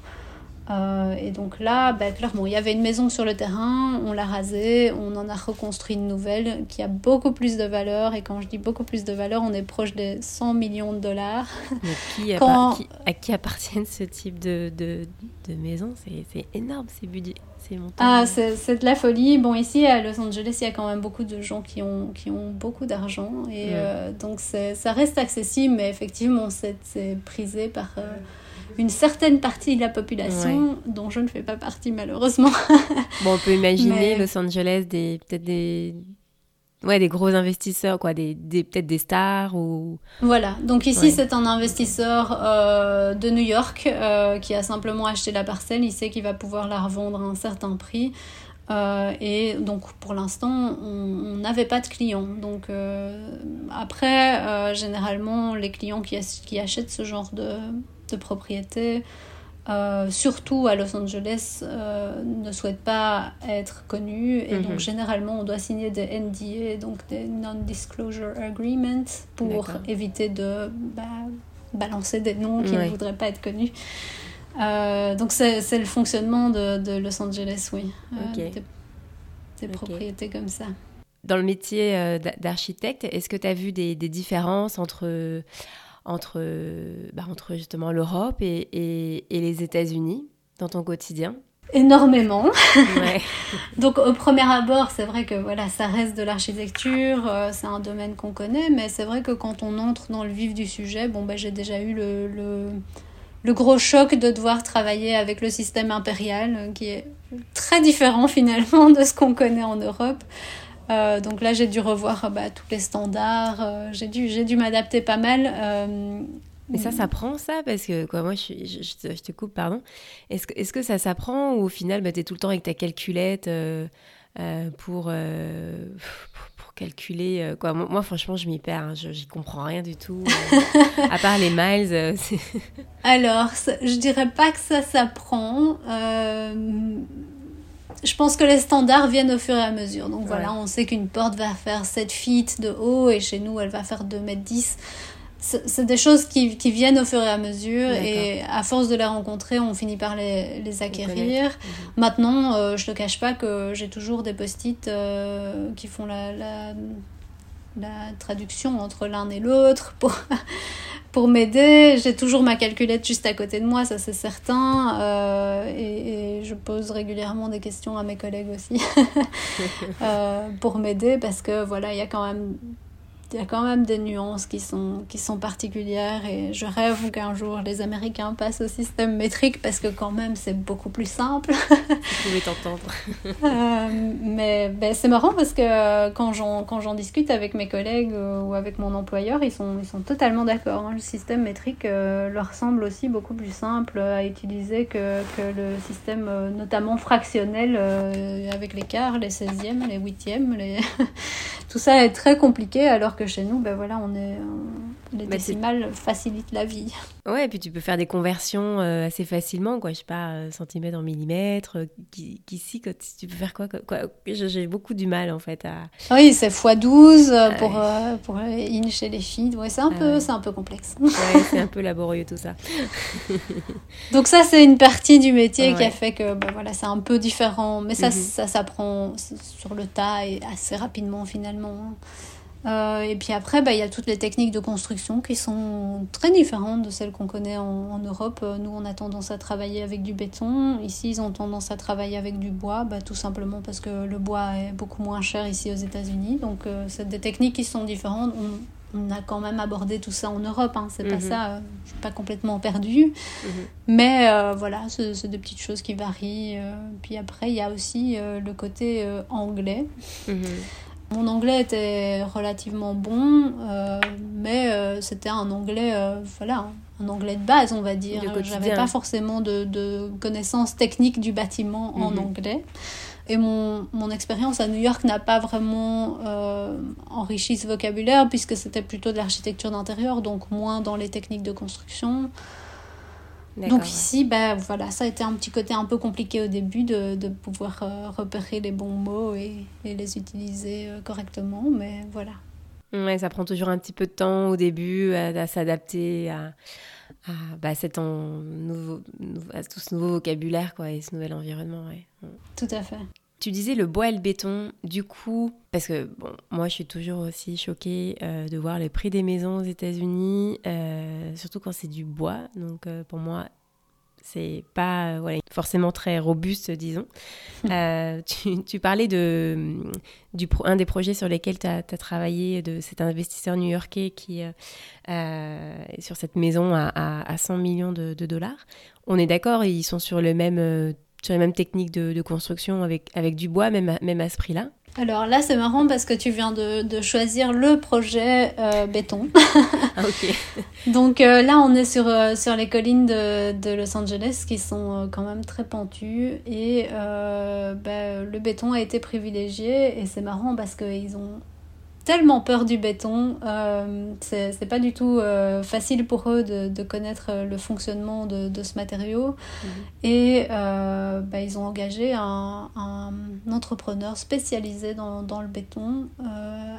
Euh, et donc là, bah, clairement, il y avait une maison sur le terrain, on l'a rasée, on en a reconstruit une nouvelle qui a beaucoup plus de valeur. Et quand je dis beaucoup plus de valeur, on est proche des 100 millions de dollars. Mais qui, quand... à qui appartiennent ce type de, de, de maison? C'est, énorme ces budgets. Ah, c'est, de la folie. Bon, ici à Los Angeles, il y a quand même beaucoup de gens qui ont, qui ont beaucoup d'argent. Et euh, donc ça reste accessible, mais effectivement, c'est, prisé par. Euh, une certaine partie de la population, dont je ne fais pas partie malheureusement. bon, on peut imaginer Los Angeles, des, peut-être des, ouais, des gros investisseurs, quoi, des, des peut-être des stars ou. Voilà, donc ici c'est un investisseur euh, de New York euh, qui a simplement acheté la parcelle, il sait qu'il va pouvoir la revendre à un certain prix. Euh, et donc pour l'instant, on n'avait pas de clients. Donc après, généralement, les clients qui, qui achètent ce genre de, de propriété, euh, surtout à Los Angeles, euh, ne souhaitent pas être connus. Et donc, mhm. généralement, on doit signer des NDA, donc des Non-Disclosure Agreements, pour éviter de bah, balancer des noms qui ne voudraient pas être connus. Euh, donc, c'est le fonctionnement de, de, Los Angeles, oui. Des, propriétés comme ça. Dans le métier d'architecte, est-ce que tu as vu des, des différences entre entre, bah, entre justement l'Europe et, et, et les États-Unis dans ton quotidien énormément. Donc au premier abord, c'est vrai que voilà, ça reste de l'architecture, euh, c'est un domaine qu'on connaît, mais c'est vrai que quand on entre dans le vif du sujet, bon bah j'ai déjà eu le, le, le, gros choc de devoir travailler avec le système impérial, euh, qui est très différent finalement de ce qu'on connaît en Europe. Euh, donc là, j'ai dû revoir bah, tous les standards. Euh, j'ai dû, j'ai dû m'adapter pas mal. Euh, Mais ça s'apprend ça? Parce que quoi, moi, je, je, te coupe, pardon. Est-ce que, est-ce que ça s'apprend ou au final, bah, tu es tout le temps avec ta calculette pour, pour, calculer quoi? Moi, franchement, je m'y perds. Hein. Je j'y comprends rien du tout. à part les miles. Alors, je dirais pas que ça s'apprend je pense que les standards viennent au fur et à mesure. Donc voilà, on sait qu'une porte va faire 7 feet de haut et chez nous, elle va faire 2 mètres 10. C'est des choses qui, qui, viennent au fur et à mesure et à force de les rencontrer, on finit par les, les acquérir. Mhm. Maintenant, euh, je ne te cache pas que j'ai toujours des post-it euh, qui font la, la, la traduction entre l'un et l'autre pour pour m'aider. J'ai toujours ma calculette juste à côté de moi, ça c'est certain. Euh, et, je pose régulièrement des questions à mes collègues aussi euh, pour m'aider parce que voilà, il y a quand même il y a quand même des nuances qui sont, qui sont particulières et je rêve qu'un jour les Américains passent au système métrique parce que quand même c'est beaucoup plus simple. Vous pouvez t'entendre. Euh, mais ben, c'est marrant parce que quand j'en discute avec mes collègues euh, ou avec mon employeur, ils sont, ils sont totalement d'accord. Hein. Le système métrique euh, leur semble aussi beaucoup plus simple à utiliser que, que le système notamment fractionnel avec les quarts, les 16e, les 8e. Les... Tout ça est très compliqué alors que chez nous, ben voilà, on est, les décimales facilitent la vie. Ouais, et puis tu peux faire des conversions euh, assez facilement, quoi. Je sais pas, euh, centimètres en millimètres. Euh, qu'ici, tu peux faire quoi, quoi J'ai beaucoup du mal, en fait, à... Oui, c'est x12 ah pour, pour in chez les filles. Ouais, c'est un, ah peu, c'est un peu complexe. Ouais, c'est un peu laborieux, tout ça. Donc ça, c'est une partie du métier qui a fait que, ben voilà, c'est un peu différent. Mais ça, mhm. ça s'apprend sur le tas et assez rapidement, finalement. Euh, et puis après, bah, il y a toutes les techniques de construction qui sont très différentes de celles qu'on connaît en, Europe. Euh, nous, on a tendance à travailler avec du béton. Ici, ils ont tendance à travailler avec du bois, bah, tout simplement parce que le bois est beaucoup moins cher ici aux États-Unis. Donc, euh, c'est des techniques qui sont différentes. on a quand même abordé tout ça en Europe. Hein, c'est pas Mhm. ça, euh, je suis pas complètement perdue. Mhm. Mais voilà, c'est des petites choses qui varient. Puis après, il y a aussi le côté anglais. Mhm. Mon anglais était relativement bon, euh, mais euh, c'était un anglais, euh, voilà, un anglais de base, on va dire. J'avais pas forcément de, de connaissances techniques du bâtiment en Mhm. anglais. Et mon, mon expérience à New York n'a pas vraiment euh, enrichi ce vocabulaire, puisque c'était plutôt de l'architecture d'intérieur, donc moins dans les techniques de construction. Donc ici, ben, voilà, ça a été un petit côté un peu compliqué au début de, de pouvoir euh, repérer les bons mots et, et les utiliser euh, correctement, mais voilà. ouais. Ça prend toujours un petit peu de temps au début à, à s'adapter à, à, bah, cet en- nouveau, à tout ce nouveau vocabulaire quoi, et ce nouvel environnement. Ouais. Tout à fait. Tu disais le bois et le béton, du coup, parce que bon, moi je suis toujours aussi choquée euh, de voir les prix des maisons aux États-Unis, euh, surtout quand c'est du bois. Donc euh, pour moi, c'est pas voilà, forcément très robuste, disons. Euh, tu, tu parlais de du pro- un des projets sur lesquels tu as, travaillé, de cet investisseur new-yorkais qui euh, est sur cette maison à, à- à 100 millions de, de dollars. On est d'accord, ils sont sur le même sur les mêmes techniques de, de construction avec, avec du bois, même à, même à ce prix-là. Alors là, c'est marrant parce que tu viens de, de choisir le projet euh, béton. Ah, ok. Donc euh, là, on est sur, euh, sur les collines de, de Los Angeles qui sont quand même très pentues et ben, le béton a été privilégié et c'est marrant parce qu'ils ont tellement peur du béton, euh, c'est pas du tout euh, facile pour eux de, de connaître euh, le fonctionnement de, de ce matériau et euh, ben, ils ont engagé un, un entrepreneur spécialisé dans, dans le béton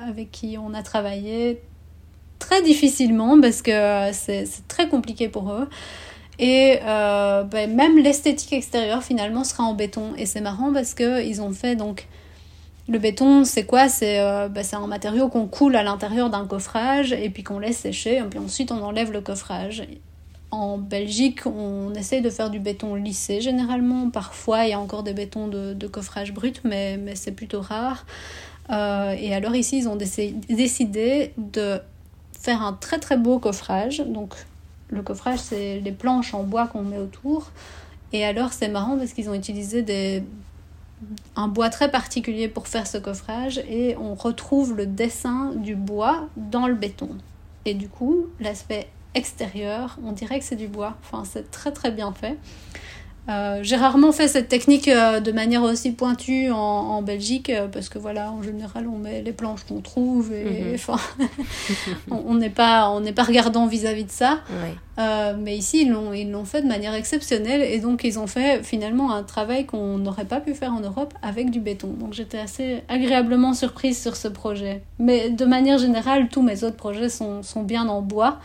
avec qui on a travaillé très difficilement parce que c'est très compliqué pour eux. Et ben, même l'esthétique extérieure finalement sera en béton. Et c'est marrant parce que ils ont fait donc le béton, c'est quoi? C'est euh, c'est un matériau qu'on coule à l'intérieur d'un coffrage et puis qu'on laisse sécher. Et puis ensuite on enlève le coffrage. En Belgique, on essaye de faire du béton lissé généralement. Parfois, il y a encore des bétons de, coffrage brut, mais, mais c'est plutôt rare. Euh, et alors ici, ils ont déc- décidé de faire un très très beau coffrage. Donc le coffrage, c'est les planches en bois qu'on met autour. Et alors c'est marrant parce qu'ils ont utilisé des... un bois très particulier pour faire ce coffrage et on retrouve le dessin du bois dans le béton. Et du coup, l'aspect extérieur, on dirait que c'est du bois. Enfin, c'est très très bien fait. Euh, j'ai rarement fait cette technique euh, de manière aussi pointue en, en Belgique euh, parce que voilà, en général, on met les planches qu'on trouve et Mhm. on on n'est pas on n'est pas regardant vis-à-vis de ça. Mais ici, ils l'ont ils l'ont fait de manière exceptionnelle et donc ils ont fait finalement un travail qu'on n'aurait pas pu faire en Europe avec du béton. Donc j'étais assez agréablement surprise sur ce projet. Mais de manière générale, tous mes autres projets sont, sont bien en bois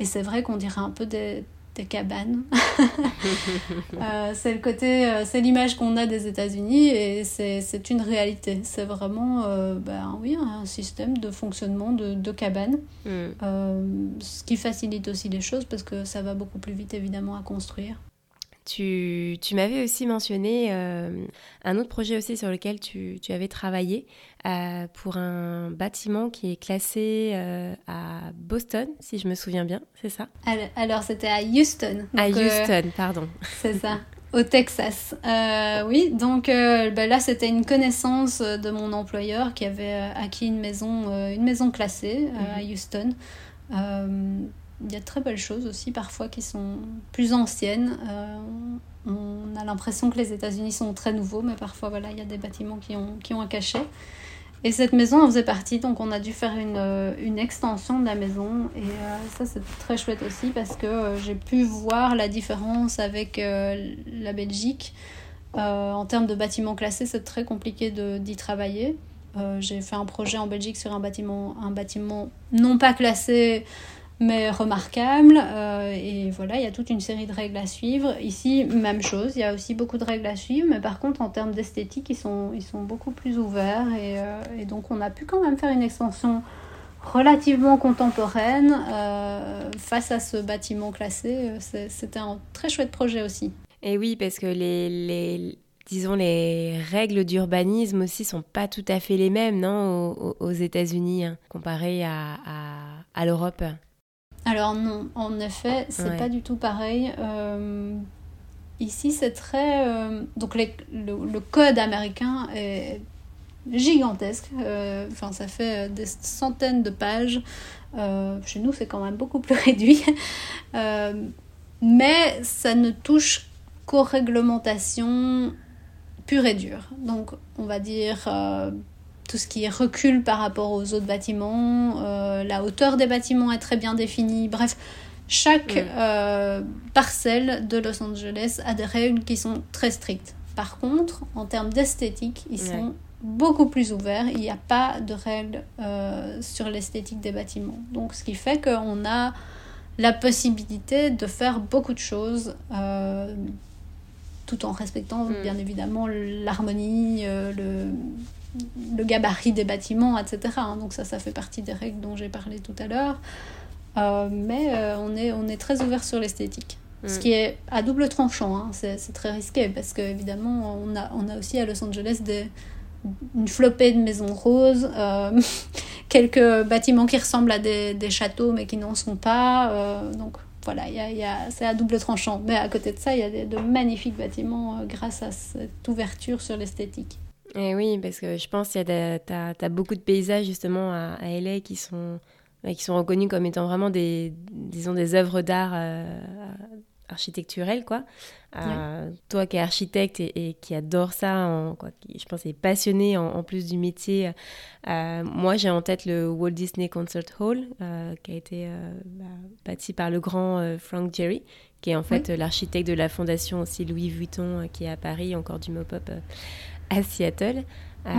et c'est vrai qu'on dirait un peu des, des cabanes. Euh, c'est le côté, euh, c'est l'image qu'on a des États-Unis et c'est c'est une réalité. C'est vraiment, euh, ben oui, un système de fonctionnement de, de cabane. Mm. Euh, ce qui facilite aussi les choses parce que ça va beaucoup plus vite évidemment à construire. Tu, tu m'avais aussi mentionné euh, un autre projet aussi sur lequel tu, tu avais travaillé euh, pour un bâtiment qui est classé euh, à Boston, si je me souviens bien, c'est ça? Alors, alors, c'était à Houston. À Donc, Houston, pardon. c'est ça. Au Texas. Oui, donc ben là c'était une connaissance de mon employeur qui avait acquis une maison, une maison classée à Houston. Il y a de très belles choses aussi parfois qui sont plus anciennes. Euh, on a l'impression que les États-Unis sont très nouveaux, mais parfois voilà, il y a des bâtiments qui ont, qui ont un cachet. Et cette maison en faisait partie, donc on a dû faire une, euh, une extension de la maison. Et euh, ça, c'est très chouette aussi parce que j'ai pu voir la différence avec la Belgique. En termes de bâtiments classés, c'est très compliqué d'y travailler. J'ai fait un projet en Belgique sur un bâtiment, un bâtiment non pas classé, mais remarquable. Euh, et voilà, il y a toute une série de règles à suivre. Ici, même chose, il y a aussi beaucoup de règles à suivre, mais par contre, en termes d'esthétique, ils sont, ils sont beaucoup plus ouverts. Et, euh, et donc, on a pu quand même faire une extension relativement contemporaine euh, face à ce bâtiment classé. C'était un très chouette projet aussi. Et oui, parce que les, les- disons, les règles d'urbanisme aussi sont pas tout à fait les mêmes, non, aux, États-Unis, hein, comparé à, à- à l'Europe Alors non, en effet, c'est pas du tout pareil. ici, c'est très... donc le, le, code américain est gigantesque. Enfin, ça fait des centaines de pages. chez nous, c'est quand même beaucoup plus réduit. mais ça ne touche qu'aux réglementations pure et dure. Donc, on va dire euh, tout ce qui est recul par rapport aux autres bâtiments, euh, la hauteur des bâtiments est très bien définie. Bref, chaque euh, parcelle de Los Angeles a des règles qui sont très strictes. Par contre, en termes d'esthétique, ils sont beaucoup plus ouverts. Il n'y a pas de règles sur l'esthétique des bâtiments. Donc, ce qui fait qu'on a la possibilité de faire beaucoup de choses tout en respectant mm. bien évidemment l'harmonie, euh, le, le, gabarit des bâtiments, etc. Hein. Donc ça, ça fait partie des règles dont j'ai parlé tout à l'heure. Euh, mais euh, on, est, on est très ouvert sur l'esthétique. Ce mm. qui est à double tranchant, hein. c'est très risqué parce qu'évidemment, on a, on a aussi à Los Angeles des, une flopée de maisons roses, quelques bâtiments qui ressemblent à des, des châteaux mais qui n'en sont pas. donc voilà, y y a, c'est à double tranchant. Mais à côté de ça, il y a de, magnifiques bâtiments euh, grâce à cette ouverture sur l'esthétique. Et oui, parce que je pense qu'il y a tu as, beaucoup de paysages justement à, à LA qui sont, qui sont reconnus comme étant vraiment des, disons, des œuvres d'art euh, architecturelles, quoi. Euh, toi qui es architecte et, qui adore ça, en, quoi, qui, je pense est passionné en, plus du métier, euh, moi j'ai en tête le Walt Disney Concert Hall euh, qui a été bah, bâti par le grand Frank Jerry, qui est en fait l'architecte de la fondation aussi Louis Vuitton qui est à Paris, encore du mop-up à Seattle. tu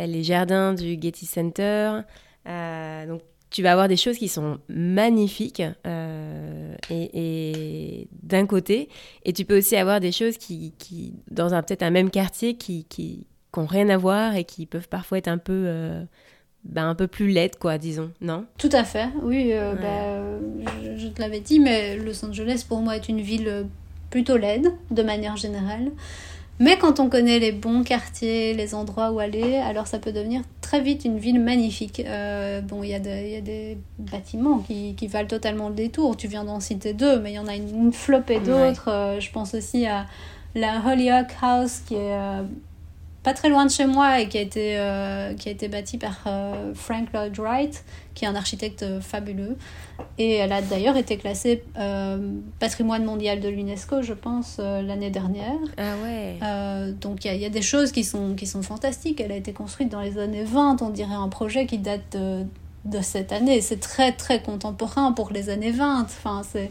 as les jardins du Getty Center. donc tu vas avoir des choses qui sont magnifiques euh, et, d'un côté, et tu peux aussi avoir des choses qui, qui dans un peut-être un même quartier, qui, qui, n'ont rien à voir et qui peuvent parfois être un peu, euh, ben, un peu plus laides, quoi, disons, non? Tout à fait, oui. Euh, bah, je, je, te l'avais dit, mais Los Angeles pour moi est une ville plutôt laide de manière générale. Mais quand on connaît les bons quartiers, les endroits où aller, alors ça peut devenir très vite une ville magnifique. Euh, bon, il y, y, a des bâtiments qui, qui, valent totalement le détour. Tu viens d'en citer deux, mais il y en a une, flopée d'autres. Euh, je pense aussi à la Holyoke House qui est euh, pas très loin de chez moi et qui a été, euh, qui a été bâtie par euh, Frank Lloyd Wright, qui est un architecte euh, fabuleux. Et elle a d'ailleurs été classée patrimoine mondial de l'UNESCO, je pense, l'année dernière. Ah ouais. donc il y, y, a des choses qui sont, qui sont fantastiques. Elle a été construite dans les années 20, on dirait un projet qui date de, de cette année. C'est très très contemporain pour les années 20. Enfin, c'est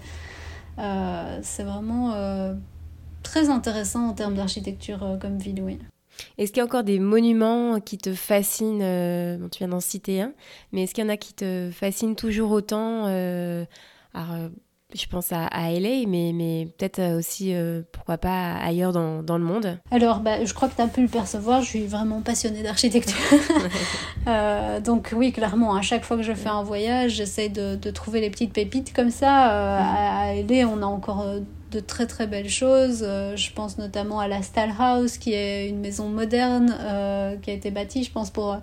c'est vraiment très intéressant en termes d'architecture comme ville, oui. Est-ce qu'il y a encore des monuments qui te fascinent euh, Tu viens d'en citer un, mais est-ce qu'il y en a qui te fascinent toujours autant euh, euh, je pense à, à LA, mais, mais peut-être aussi, pourquoi pas, ailleurs dans, dans le monde? Alors, bah, je crois que tu as pu le percevoir, je suis vraiment passionnée d'architecture. donc oui, clairement, à chaque fois que je fais un voyage, j'essaie de, de, trouver les petites pépites comme ça. À, à LA, on a encore de très très belles choses. Euh, je pense notamment à la House qui est une maison moderne euh, qui a été bâtie, je pense, pour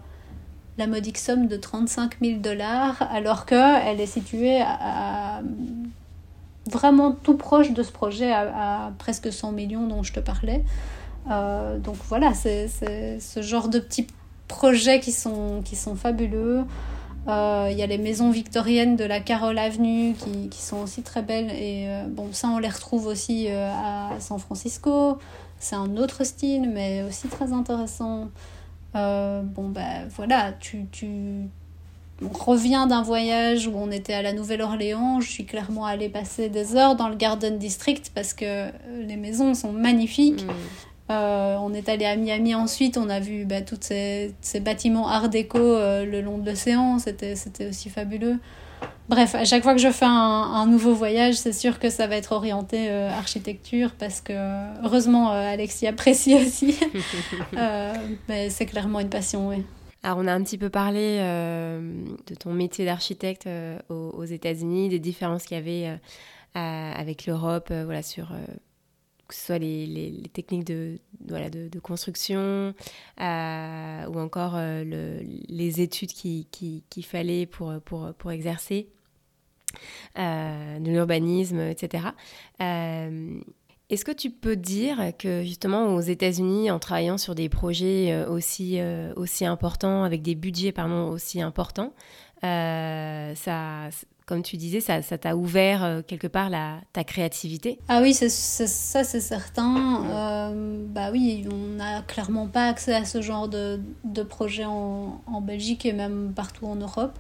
la modique somme de 35 000 dollars, alors qu'elle est située vraiment tout proche de ce projet, à, presque 100 millions dont je te parlais. Euh, donc voilà, c'est ce genre de petits projets qui sont, qui sont fabuleux. Euh, il y a les maisons victoriennes de la Carole Avenue qui, qui sont aussi très belles. Et euh, bon, ça, on les retrouve aussi euh, à San Francisco. C'est un autre style, mais aussi très intéressant. bon, ben voilà, tu, tu... On revient d'un voyage où on était à la Nouvelle-Orléans. Je suis clairement allée passer des heures dans le Garden District parce que les maisons sont magnifiques. Mm. Euh, on est allé à Miami ensuite, on a vu bah, tous ces, bâtiments art déco euh, le long de l'océan, c'était, aussi fabuleux. Bref, à chaque fois que je fais un, nouveau voyage, c'est sûr que ça va être orienté euh, architecture parce que heureusement Alexis apprécie aussi. mais c'est clairement une passion, oui. Alors on a un petit peu parlé de ton métier d'architecte aux, aux, États-Unis, des différences qu'il y avait avec l'Europe, voilà sur que ce soit les, les, techniques de, voilà, de, construction euh, ou encore les études qu'il qui, fallait pour, pour, pour exercer, de l'urbanisme, etc. Est-ce que tu peux dire que justement aux États-Unis, en travaillant sur des projets aussi, aussi importants, avec des budgets pardon, aussi importants, ça, comme tu disais, ça, t'a ouvert euh, quelque part la, ta créativité Ah oui, ça c'est certain. Euh, bah oui, on n'a clairement pas accès à ce genre de, de projet en, en, Belgique et même partout en Europe.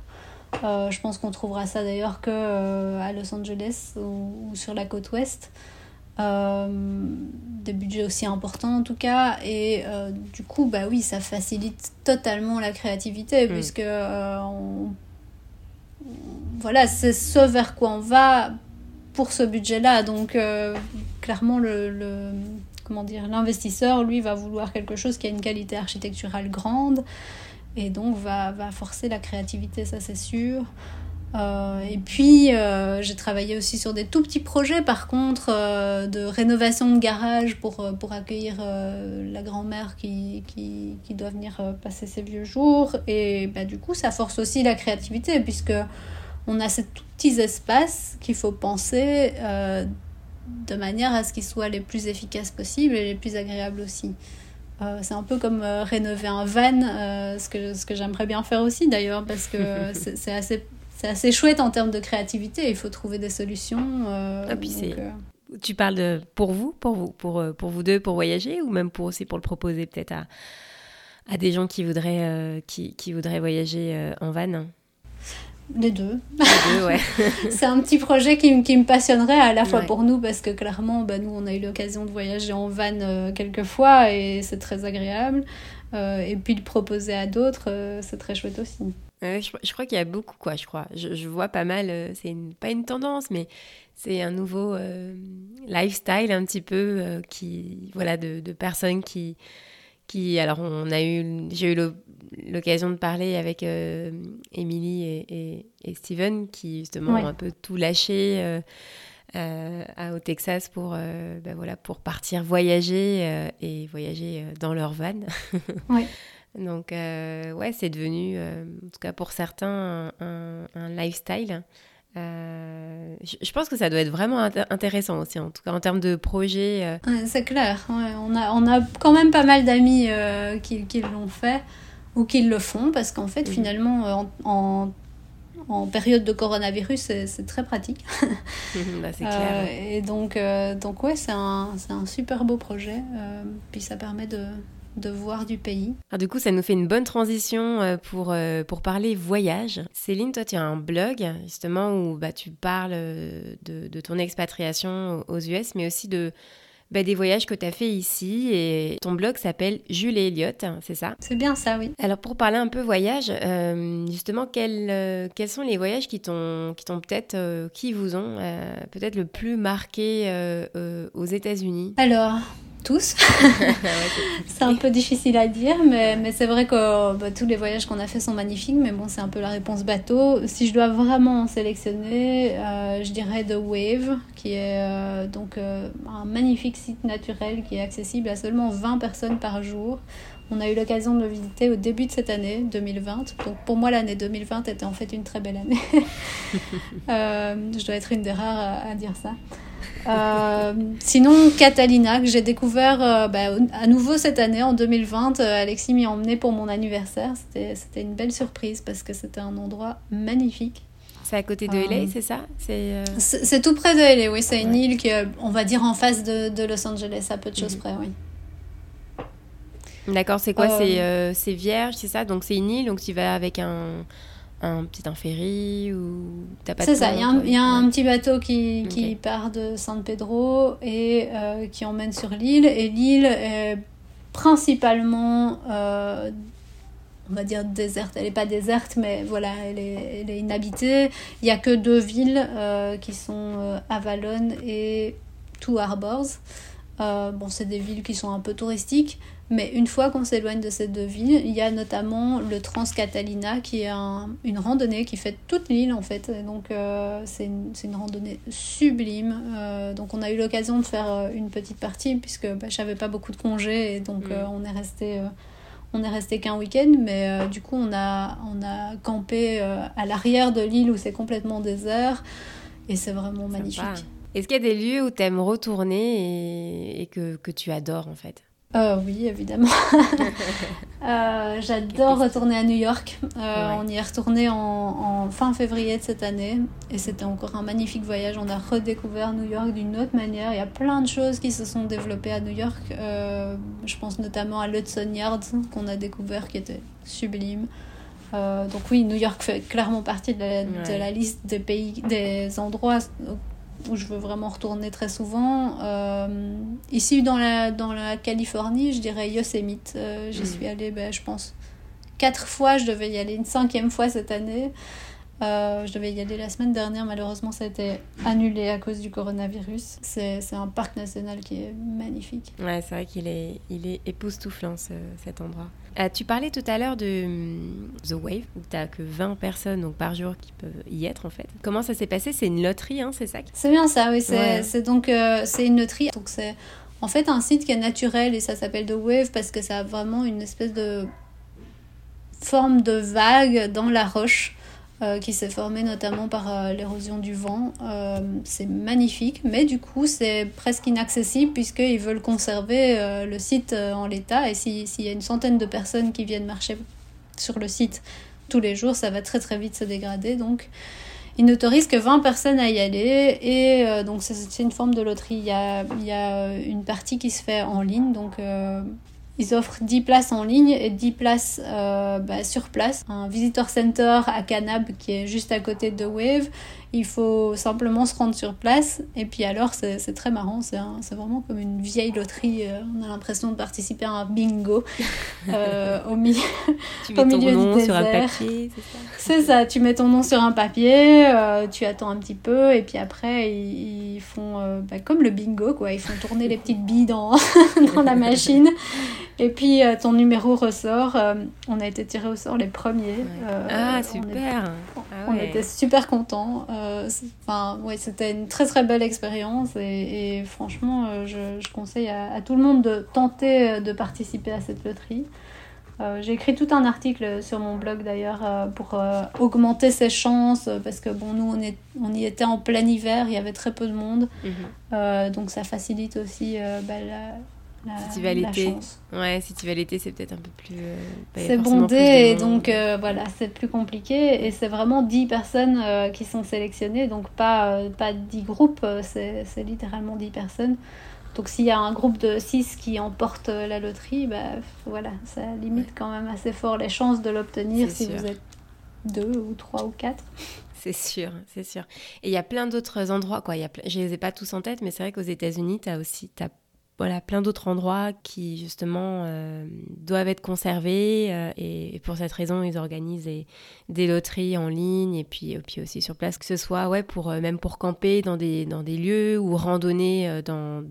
Euh, je pense qu'on trouvera ça d'ailleurs que à Los Angeles ou, sur la côte ouest. des budgets aussi importants en tout cas et du coup bah oui ça facilite totalement la créativité mm. puisque on voilà, c'est ce vers quoi on va pour ce budget-là. Donc, euh, clairement, comment dire, l'investisseur, lui, va vouloir quelque chose qui a une qualité architecturale grande et donc va, va forcer la créativité, ça c'est sûr. Euh, et puis, euh, j'ai travaillé aussi sur des tout petits projets, par contre, euh, de rénovation de garage pour, pour accueillir la grand-mère qui, qui, qui, doit venir passer ses vieux jours. Et bah, du coup, ça force aussi la créativité, puisque on a ces tout petits espaces qu'il faut penser de manière à ce qu'ils soient les plus efficaces possibles et les plus agréables aussi. c'est un peu comme rénover un van, ce que, ce que j'aimerais bien faire aussi d'ailleurs, parce que c'est assez c'est assez chouette en termes de créativité. Il faut trouver des solutions. Euh, ah, euh, Tu parles de pour vous, pour vous, pour, euh, pour vous deux, pour voyager, ou même pour aussi pour le proposer peut-être à, à des gens qui voudraient, qui, qui, voudraient voyager en van? Les deux. Les deux ouais. c'est un petit projet qui, qui, me passionnerait à la fois pour nous parce que clairement, bah, nous, on a eu l'occasion de voyager en van quelques fois et c'est très agréable. et puis de proposer à d'autres, c'est très chouette aussi je, crois qu'il y a beaucoup, quoi, je crois. Je, vois pas mal, euh, c'est pas une tendance, mais c'est un nouveau euh, lifestyle un petit peu euh, qui, voilà, de, personnes qui, qui, alors on a eu, j'ai eu l'occasion de parler avec Émilie et, et, Steven qui justement ont un peu tout lâché. au Texas pour, ben voilà, pour partir voyager et voyager dans leur van. ouais. Donc, euh, ouais, c'est devenu, euh, en tout cas pour certains, un, lifestyle. Euh, je, pense que ça doit être vraiment intéressant aussi, en tout cas en termes de projet. c'est clair, on, a, on a quand même pas mal d'amis qui, qui l'ont fait ou qui le font parce qu'en fait, finalement, en, en, période de coronavirus, c'est très pratique. bah, c'est clair. et donc, donc ouais, c'est un, un, super beau projet. puis ça permet de de voir du pays. Alors du coup, ça nous fait une bonne transition euh, pour, euh, pour parler voyage. Céline, toi, tu as un blog justement où bah, tu parles euh, de, ton expatriation aux US, mais aussi de, bah, des voyages que tu as fait ici. Et ton blog s'appelle Jules et Elliott, c'est ça? C'est bien ça, oui. Alors pour parler un peu voyage, justement, quels, quels sont les voyages qui t'ont peut-être, qui vous ont peut-être le plus marqué aux États-Unis? Alors, tous. c'est un peu difficile à dire, mais, mais c'est vrai que bah, tous les voyages qu'on a fait sont magnifiques, mais bon, c'est un peu la réponse bateau. Si je dois vraiment en sélectionner, euh, je dirais The Wave, qui est euh, donc euh, un magnifique site naturel qui est accessible à seulement 20 personnes par jour. On a eu l'occasion de le visiter au début de cette année, 2020. Donc pour moi, l'année 2020 était en fait une très belle année. je dois être une des rares à dire ça. Euh, sinon, Catalina, que j'ai découvert euh, bah, à nouveau cette année, en 2020. Euh, Alexis m'y a emmené pour mon anniversaire. C'était une belle surprise parce que c'était un endroit magnifique. C'est à côté de LA, c'est ça? C'est tout près de LA, oui. C'est une île qui est, on va dire, en face de, de Los Angeles, à peu de choses mhm. près, oui. D'accord, c'est quoi? C'est vierge, c'est ça? Donc c'est une île, donc tu vas avec un un petit un ferry ou C'est ça, il y a, un, petit bateau qui, qui part de San Pedro et euh, qui emmène sur l'île. Et l'île est principalement, euh, on va dire, déserte. Elle n'est pas déserte, mais voilà, elle est, elle est inhabitée. Il n'y a que deux villes euh, qui sont Avalon et Two Harbors. bon, c'est des villes qui sont un peu touristiques, mais une fois qu'on s'éloigne de ces deux villes, il y a notamment le Transcatalina qui est une randonnée qui fait toute l'île en fait. donc euh, c'est une, randonnée sublime. Euh, donc on a eu l'occasion de faire euh, une petite partie puisque bah, j'avais pas beaucoup de congés et donc mm. on est resté On est resté qu'un week-end, mais du coup, on a, on a campé à l'arrière de l'île où c'est complètement désert. Et c'est vraiment magnifique. Est-ce qu'il y a des lieux où tu aimes retourner et, que, que, tu adores en fait? Euh, Oui, évidemment. euh, J'adore retourner à New York. Euh, On y est retourné en, en, fin février de cette année et c'était encore un magnifique voyage. On a redécouvert New York d'une autre manière. Il y a plein de choses qui se sont développées à New York. Je pense notamment à l'Hudson Yards qu'on a découvert qui était sublime. Donc oui, New York fait clairement partie de la, de la, liste des pays, des endroits où je veux vraiment retourner très souvent. Euh, ici, dans la, dans la Californie, je dirais Yosemite. Euh, J'y mm. suis allée, ben, je pense, quatre fois. Je devais y aller une cinquième fois cette année. Euh, je devais y aller la semaine dernière, malheureusement ça a été annulé à cause du coronavirus. C'est un parc national qui est magnifique. Ouais, c'est vrai qu'il est, il est époustouflant cet endroit. Euh, tu parlais tout à l'heure de hum, The Wave, où tu n'as que 20 personnes donc, par jour qui peuvent y être en fait. Comment ça s'est passé? C'est une loterie, hein, c'est ça C'est bien ça, oui. C'est donc euh, c'est une loterie. Donc c'est en fait un site qui est naturel et ça s'appelle The Wave parce que ça a vraiment une espèce de forme de vague dans la roche. Euh, qui s'est formé notamment par euh, l'érosion du vent. Euh, c'est magnifique, mais du coup c'est presque inaccessible puisqu'ils veulent conserver le site en l'état et s'il y a une centaine de personnes qui viennent marcher sur le site tous les jours, ça va très très vite se dégrader. Donc ils n'autorisent que 20 personnes à y aller et donc c'est une forme de loterie. Il y, a, il y a, une partie qui se fait en ligne, donc ils offrent 10 places en ligne et 10 places euh, bah, sur place. Un visitor center à Canab qui est juste à côté de Wave. Il faut simplement se rendre sur place. Et puis alors, c'est très marrant. C'est vraiment comme une vieille loterie. Euh, on a l'impression de participer à un bingo euh, au, milieu, tu mets ton nom sur un papier, c'est ça? Tu mets ton nom sur un papier, euh, tu attends un petit peu. Et puis après, ils, font bah, comme le bingo. quoi. Ils font tourner les petites billes dans, dans la machine. Et puis ton numéro ressort. on a été tirés au sort les premiers. ah, super! On, ah était super contents. Euh, enfin, ouais, c'était une très très belle expérience et, franchement, euh, je, je, conseille à, tout le monde de tenter euh, de participer à cette loterie. J'ai écrit tout un article sur mon blog d'ailleurs pour augmenter ses chances parce que bon, nous on, est, on y était en plein hiver, il y avait très peu de monde, mhm. donc ça facilite aussi bah, la, si tu vas l'été, ouais, si tu vas l'été, c'est peut-être un peu plus. Euh, c'est bondé et donc euh, voilà, c'est plus compliqué et c'est vraiment 10 personnes euh, qui sont sélectionnées, donc pas, pas 10 groupes, c'est littéralement 10 personnes. Donc s'il y a un groupe de 6 qui emporte la loterie, bah, voilà, ça limite quand même assez fort les chances de l'obtenir si vous êtes 2 ou 3 ou 4. C'est sûr, c'est sûr. Et il y a plein d'autres endroits, quoi. Y a Je les ai pas tous en tête, mais c'est vrai qu'aux États-Unis, tu as aussi as voilà, plein d'autres endroits qui justement euh, doivent être conservés euh, et, pour cette raison ils organisent des, loteries en ligne et puis, puis aussi sur place que ce soit ouais pour euh, même pour camper dans des, dans des lieux ou randonner dans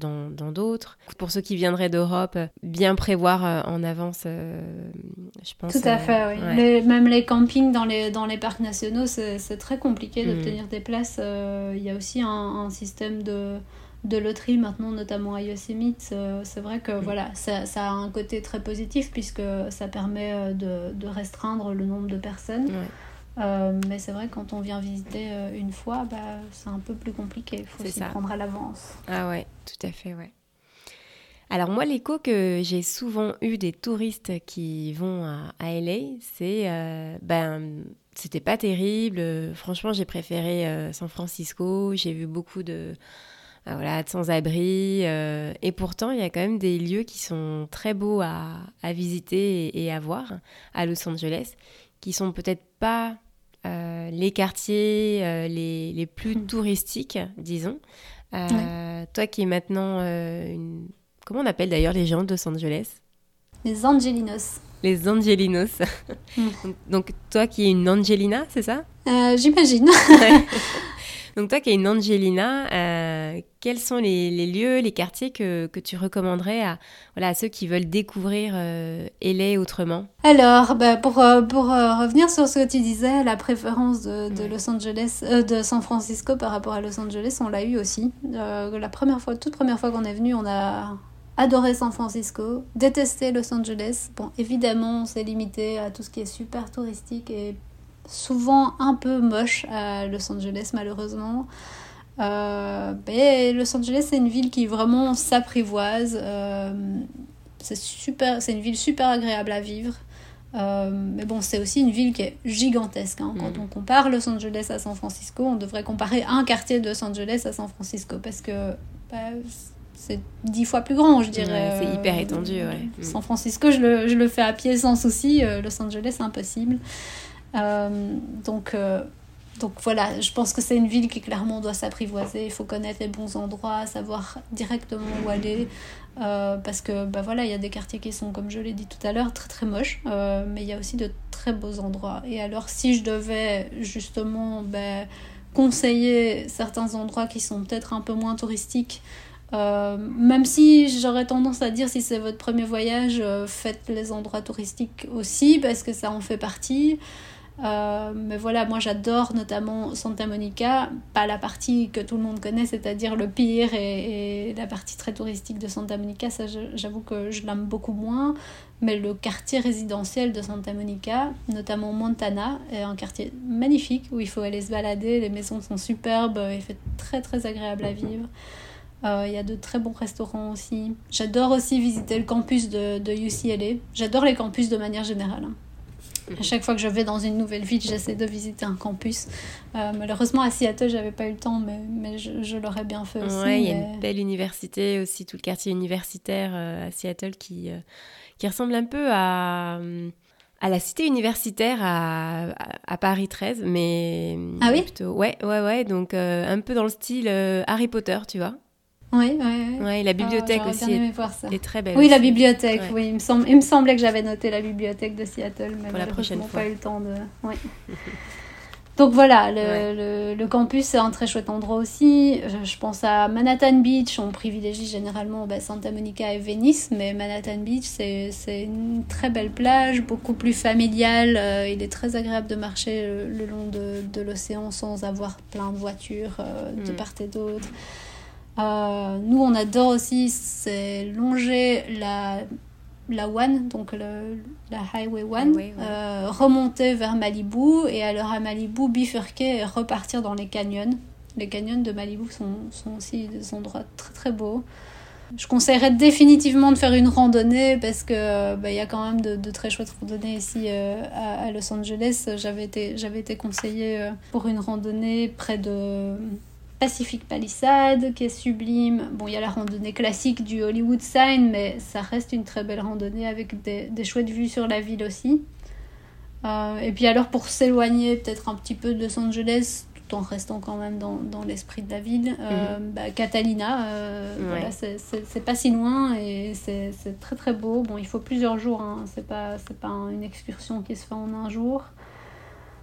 d'autres dans, pour ceux qui viendraient d'Europe bien prévoir en avance je pense tout à fait oui. même les campings dans les dans les parcs nationaux c'est très compliqué mmh. d'obtenir des places il y a aussi un système de de loterie maintenant, notamment à Yosemite, euh, c'est vrai que mm. voilà, ça, a un côté très positif puisque ça permet euh, de, restreindre le nombre de personnes. Euh, mais c'est vrai quand on vient visiter une fois, bah, c'est un peu plus compliqué. Il faut s'y prendre à l'avance. Ah ouais, tout à fait, ouais. Alors moi, l'écho que j'ai souvent eu des touristes qui vont à, à LA, c'est ben c'était pas terrible. Franchement, j'ai préféré San Francisco. J'ai vu beaucoup de euh, voilà, de sans-abri. Euh, et pourtant, il y a quand même des lieux qui sont très beaux à, visiter et, à voir à Los Angeles, qui sont peut-être pas euh, les quartiers les, plus hmm. touristiques, disons. Toi qui es maintenant une... Comment on appelle d'ailleurs les gens de Los Angeles? Les Angelinos. Les Angelinos. Hmm. donc, toi qui es une Angelina, c'est ça? J'imagine. Donc toi qui es une Angelina, euh, quels sont les, lieux, les quartiers que, que, tu recommanderais à, voilà, à ceux qui veulent découvrir euh, LA autrement? Alors, bah, pour, euh, pour revenir sur ce que tu disais, la préférence de, de Los Angeles, de San Francisco par rapport à Los Angeles, on l'a eu aussi. la première fois, toute première fois qu'on est venu, on a adoré San Francisco, détesté Los Angeles. Bon, évidemment, c'est limité à tout ce qui est super touristique et souvent un peu moche à Los Angeles, malheureusement. Euh, mais Los Angeles, c'est une ville qui vraiment s'apprivoise. Euh, c'est super, c'est une ville super agréable à vivre. Euh, mais bon, c'est aussi une ville qui est gigantesque. Hein. Quand mm. on compare Los Angeles à San Francisco, on devrait comparer un quartier de Los Angeles à San Francisco parce que bah, c'est dix fois plus grand, je dirais. c'est hyper étendu, ouais. Mm. San Francisco, je le, je le, fais à pied sans souci. Los Angeles, c'est impossible. Donc, donc voilà, je pense que c'est une ville qui clairement doit s'apprivoiser. Il faut connaître les bons endroits, savoir directement où aller. Euh, parce que bah voilà, il y a des quartiers qui sont, comme je l'ai dit tout à l'heure, très très moches. Euh, mais il y a aussi de très beaux endroits. Et alors, si je devais justement bah, conseiller certains endroits qui sont peut-être un peu moins touristiques, euh, même si j'aurais tendance à dire si c'est votre premier voyage, faites les endroits touristiques aussi parce que ça en fait partie. Euh, mais voilà, moi j'adore notamment Santa Monica, pas la partie que tout le monde connaît, c'est-à-dire le pire et, la partie très touristique de Santa Monica, ça j'avoue que je l'aime beaucoup moins. Mais le quartier résidentiel de Santa Monica, notamment Montana, est un quartier magnifique où il faut aller se balader, les maisons sont superbes, il fait très très agréable à vivre. Euh, il y a de très bons restaurants aussi. J'adore aussi visiter le campus de, de UCLA. J'adore les campus de manière générale. À chaque fois que je vais dans une nouvelle ville, j'essaie de visiter un campus. Euh, malheureusement, à Seattle, j'avais pas eu le temps, mais, mais je, je l'aurais bien fait aussi. Ouais, il y a une belle université aussi, tout le quartier universitaire euh, à Seattle qui, euh, qui ressemble un peu à, à la cité universitaire à, à, Paris 13, mais. Ah oui? plutôt, Ouais, ouais, ouais. Donc, un peu dans le style Harry Potter, tu vois. Oui, oui, oui. la bibliothèque oh, aussi est, très belle. Oui, la bibliothèque, oui. Il me, semble, il me semblait que j'avais noté la bibliothèque de Seattle, mais Pour la prochaine fois. pas eu le temps de... Oui. Donc voilà, le, le, campus c'est un très chouette endroit aussi. Je, pense à Manhattan Beach, on privilégie généralement bah, Santa Monica et Venice, mais Manhattan Beach c'est une très belle plage, beaucoup plus familiale. Euh, il est très agréable de marcher le, long de, de l'océan sans avoir plein de voitures euh, de mm. part et d'autre. Euh, nous, on adore aussi, c'est longer la, la One, donc le, la Highway One, euh, remonter vers Malibu et alors à Malibu bifurquer et repartir dans les canyons. Les canyons de Malibu sont, sont aussi des endroits très très beaux. Je conseillerais définitivement de faire une randonnée parce que bah, y a quand même de, de, très chouettes randonnées ici euh, à, à, Los Angeles. J'avais été, j'avais été conseillée pour une randonnée près de Pacific Palisade qui est sublime. Bon, il y a la randonnée classique du Hollywood Sign, mais ça reste une très belle randonnée avec des, des chouettes vues sur la ville aussi. Euh, et puis alors pour s'éloigner peut-être un petit peu de Los Angeles, tout en restant quand même dans, dans l'esprit de la ville, euh, mhm. bah, Catalina, euh, voilà, c'est pas si loin et c'est très très beau. Bon, il faut plusieurs jours, hein. c'est pas, pas une excursion qui se fait en un jour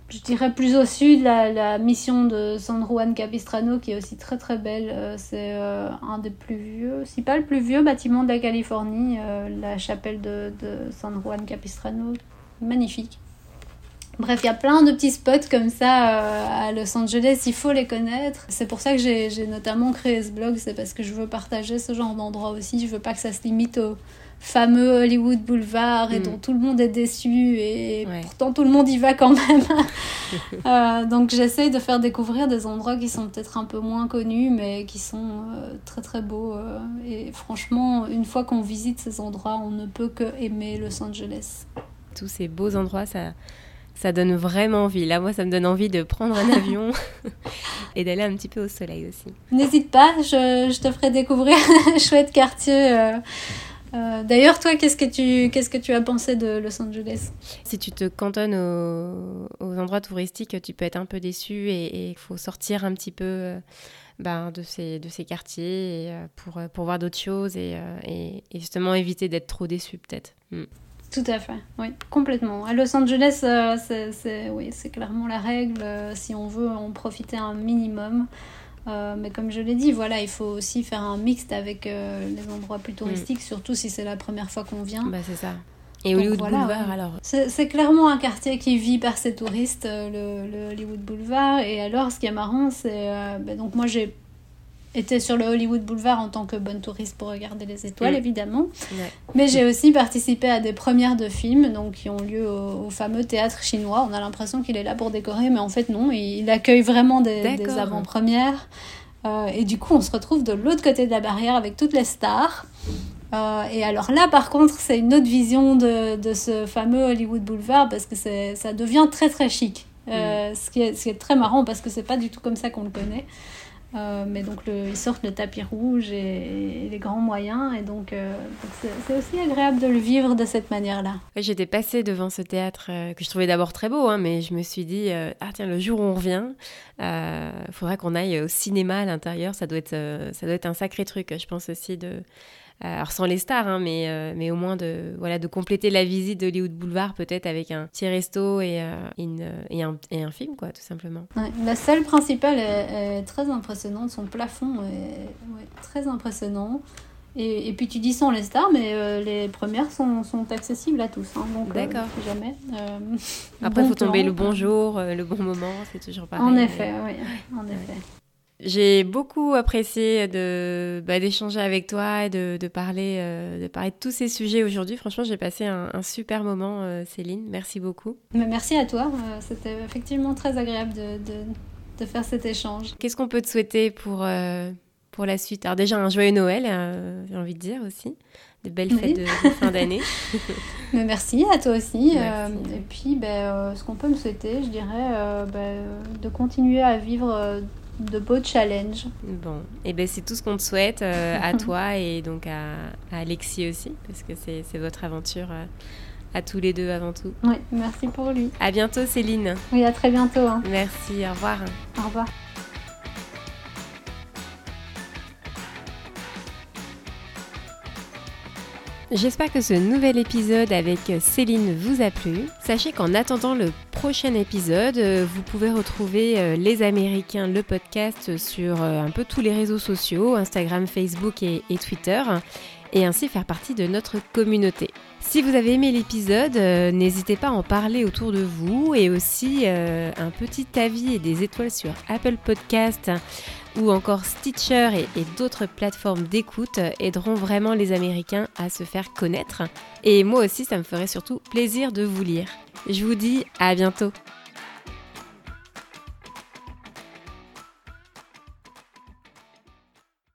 je dirais plus au sud, la, la, mission de San Juan Capistrano, qui est aussi très très belle. Euh, c'est euh, un des plus vieux, si pas le plus vieux bâtiment de la Californie, euh, la chapelle de, de, San Juan Capistrano. Magnifique. Bref, il y a plein de petits spots comme ça à Los Angeles, il faut les connaître. C'est pour ça que j'ai notamment créé ce blog, c'est parce que je veux partager ce genre d'endroit aussi. Je veux pas que ça se limite au fameux Hollywood Boulevard et mm. dont tout le monde est déçu et pourtant tout le monde y va quand même. euh, donc j'essaie de faire découvrir des endroits qui sont peut-être un peu moins connus mais qui sont euh, très très beaux. Euh, et franchement, une fois qu'on visite ces endroits, on ne peut que aimer Los Angeles. Tous ces beaux endroits, ça, ça donne vraiment envie. Là, moi, ça me donne envie de prendre un avion et d'aller un petit peu au soleil aussi. N'hésite pas, je, je, te ferai découvrir un chouette quartier. Euh, d'ailleurs, toi, qu'est-ce que tu qu'est-ce que tu as pensé de Los Angeles? Si tu te cantonnes aux, endroits touristiques, tu peux être un peu déçu et il faut sortir un petit peu euh, ben, de ces de ces quartiers euh, pour pour voir d'autres choses et, et, justement éviter d'être trop déçu peut-être. Hmm. Tout à fait, oui, complètement. À Los Angeles, c'est oui, clairement la règle. si on veut en profiter un minimum, euh, mais comme je l'ai dit, voilà, il faut aussi faire un mixte avec euh, les endroits plus touristiques, mm. surtout si c'est la première fois qu'on vient. Bah, c'est ça. Et Hollywood Boulevard alors C'est clairement un quartier qui vit par ses touristes, euh, le, le, Hollywood Boulevard. Et alors, ce qui est marrant, c'est. Bah, donc, moi, j'ai été sur le Hollywood Boulevard en tant que bonne touriste pour regarder les étoiles, évidemment. Mais j'ai aussi participé à des premières de films, donc qui ont lieu au, fameux théâtre chinois. On a l'impression qu'il est là pour décorer, mais en fait non, il, accueille vraiment des, des avant-premières. et du coup, on se retrouve de l'autre côté de la barrière avec toutes les stars. Euh, et alors là, par contre, c'est une autre vision de, de, ce fameux Hollywood Boulevard parce que ça devient très très chic. Euh, mm. ce, qui est, ce, qui est, très marrant parce que c'est pas du tout comme ça qu'on le connaît. Euh, mais donc ils sortent le tapis rouge et, les grands moyens et donc c'est aussi agréable de le vivre de cette manière-là. J'étais passée devant ce théâtre que je trouvais d'abord très beau, hein, mais je me suis dit ah tiens le jour où on revient, il faudra qu'on aille au cinéma à l'intérieur, ça doit être ça doit être un sacré truc. Je pense aussi de euh, alors sans les stars, hein, mais, euh, mais au moins de, voilà, de compléter la visite de Hollywood Boulevard peut-être avec un petit resto et, euh, une, et, un, et, un, film, quoi, tout simplement. la salle principale est, très impressionnante, son plafond est très impressionnant. Et, et, puis tu dis sans les stars, mais les premières sont, sont, accessibles à tous. Hein, donc, D'accord. jamais. Après, il faut tomber le bon jour, le bon moment, c'est toujours pareil. En effet, oui. En effet. J'ai beaucoup apprécié de bah, d'échanger avec toi et de, de parler euh, de parler de tous ces sujets aujourd'hui. Franchement, j'ai passé un, super moment, euh, Céline. Merci beaucoup. merci à toi. Euh, c'était effectivement très agréable de, de, de faire cet échange. Qu'est-ce qu'on peut te souhaiter pour pour la suite? Alors déjà un joyeux Noël, j'ai envie de dire aussi. De belles fêtes de, fin d'année. Merci à toi aussi. et puis, ben, ce qu'on peut me souhaiter, je dirais, ben, de continuer à vivre de beaux challenges. Bon, et eh ben c'est tout ce qu'on te souhaite euh, à toi et donc à, Alexis aussi, parce que c'est votre aventure euh, à tous les deux avant tout. Oui, merci pour lui. À bientôt Céline. Oui, à très bientôt. Hein. Merci, au revoir. Au revoir. J'espère que ce nouvel épisode avec Céline vous a plu. Sachez qu'en attendant le prochain épisode, vous pouvez retrouver euh, Les Américains, le podcast sur euh, un peu tous les réseaux sociaux, Instagram, Facebook et, Twitter, et ainsi faire partie de notre communauté. Si vous avez aimé l'épisode, euh, n'hésitez pas à en parler autour de vous et aussi un petit avis et des étoiles sur Apple Podcast ou encore Stitcher et, d'autres plateformes d'écoute aideront vraiment les Américains à se faire connaître. Et moi aussi, ça me ferait surtout plaisir de vous lire. Je vous dis à bientôt.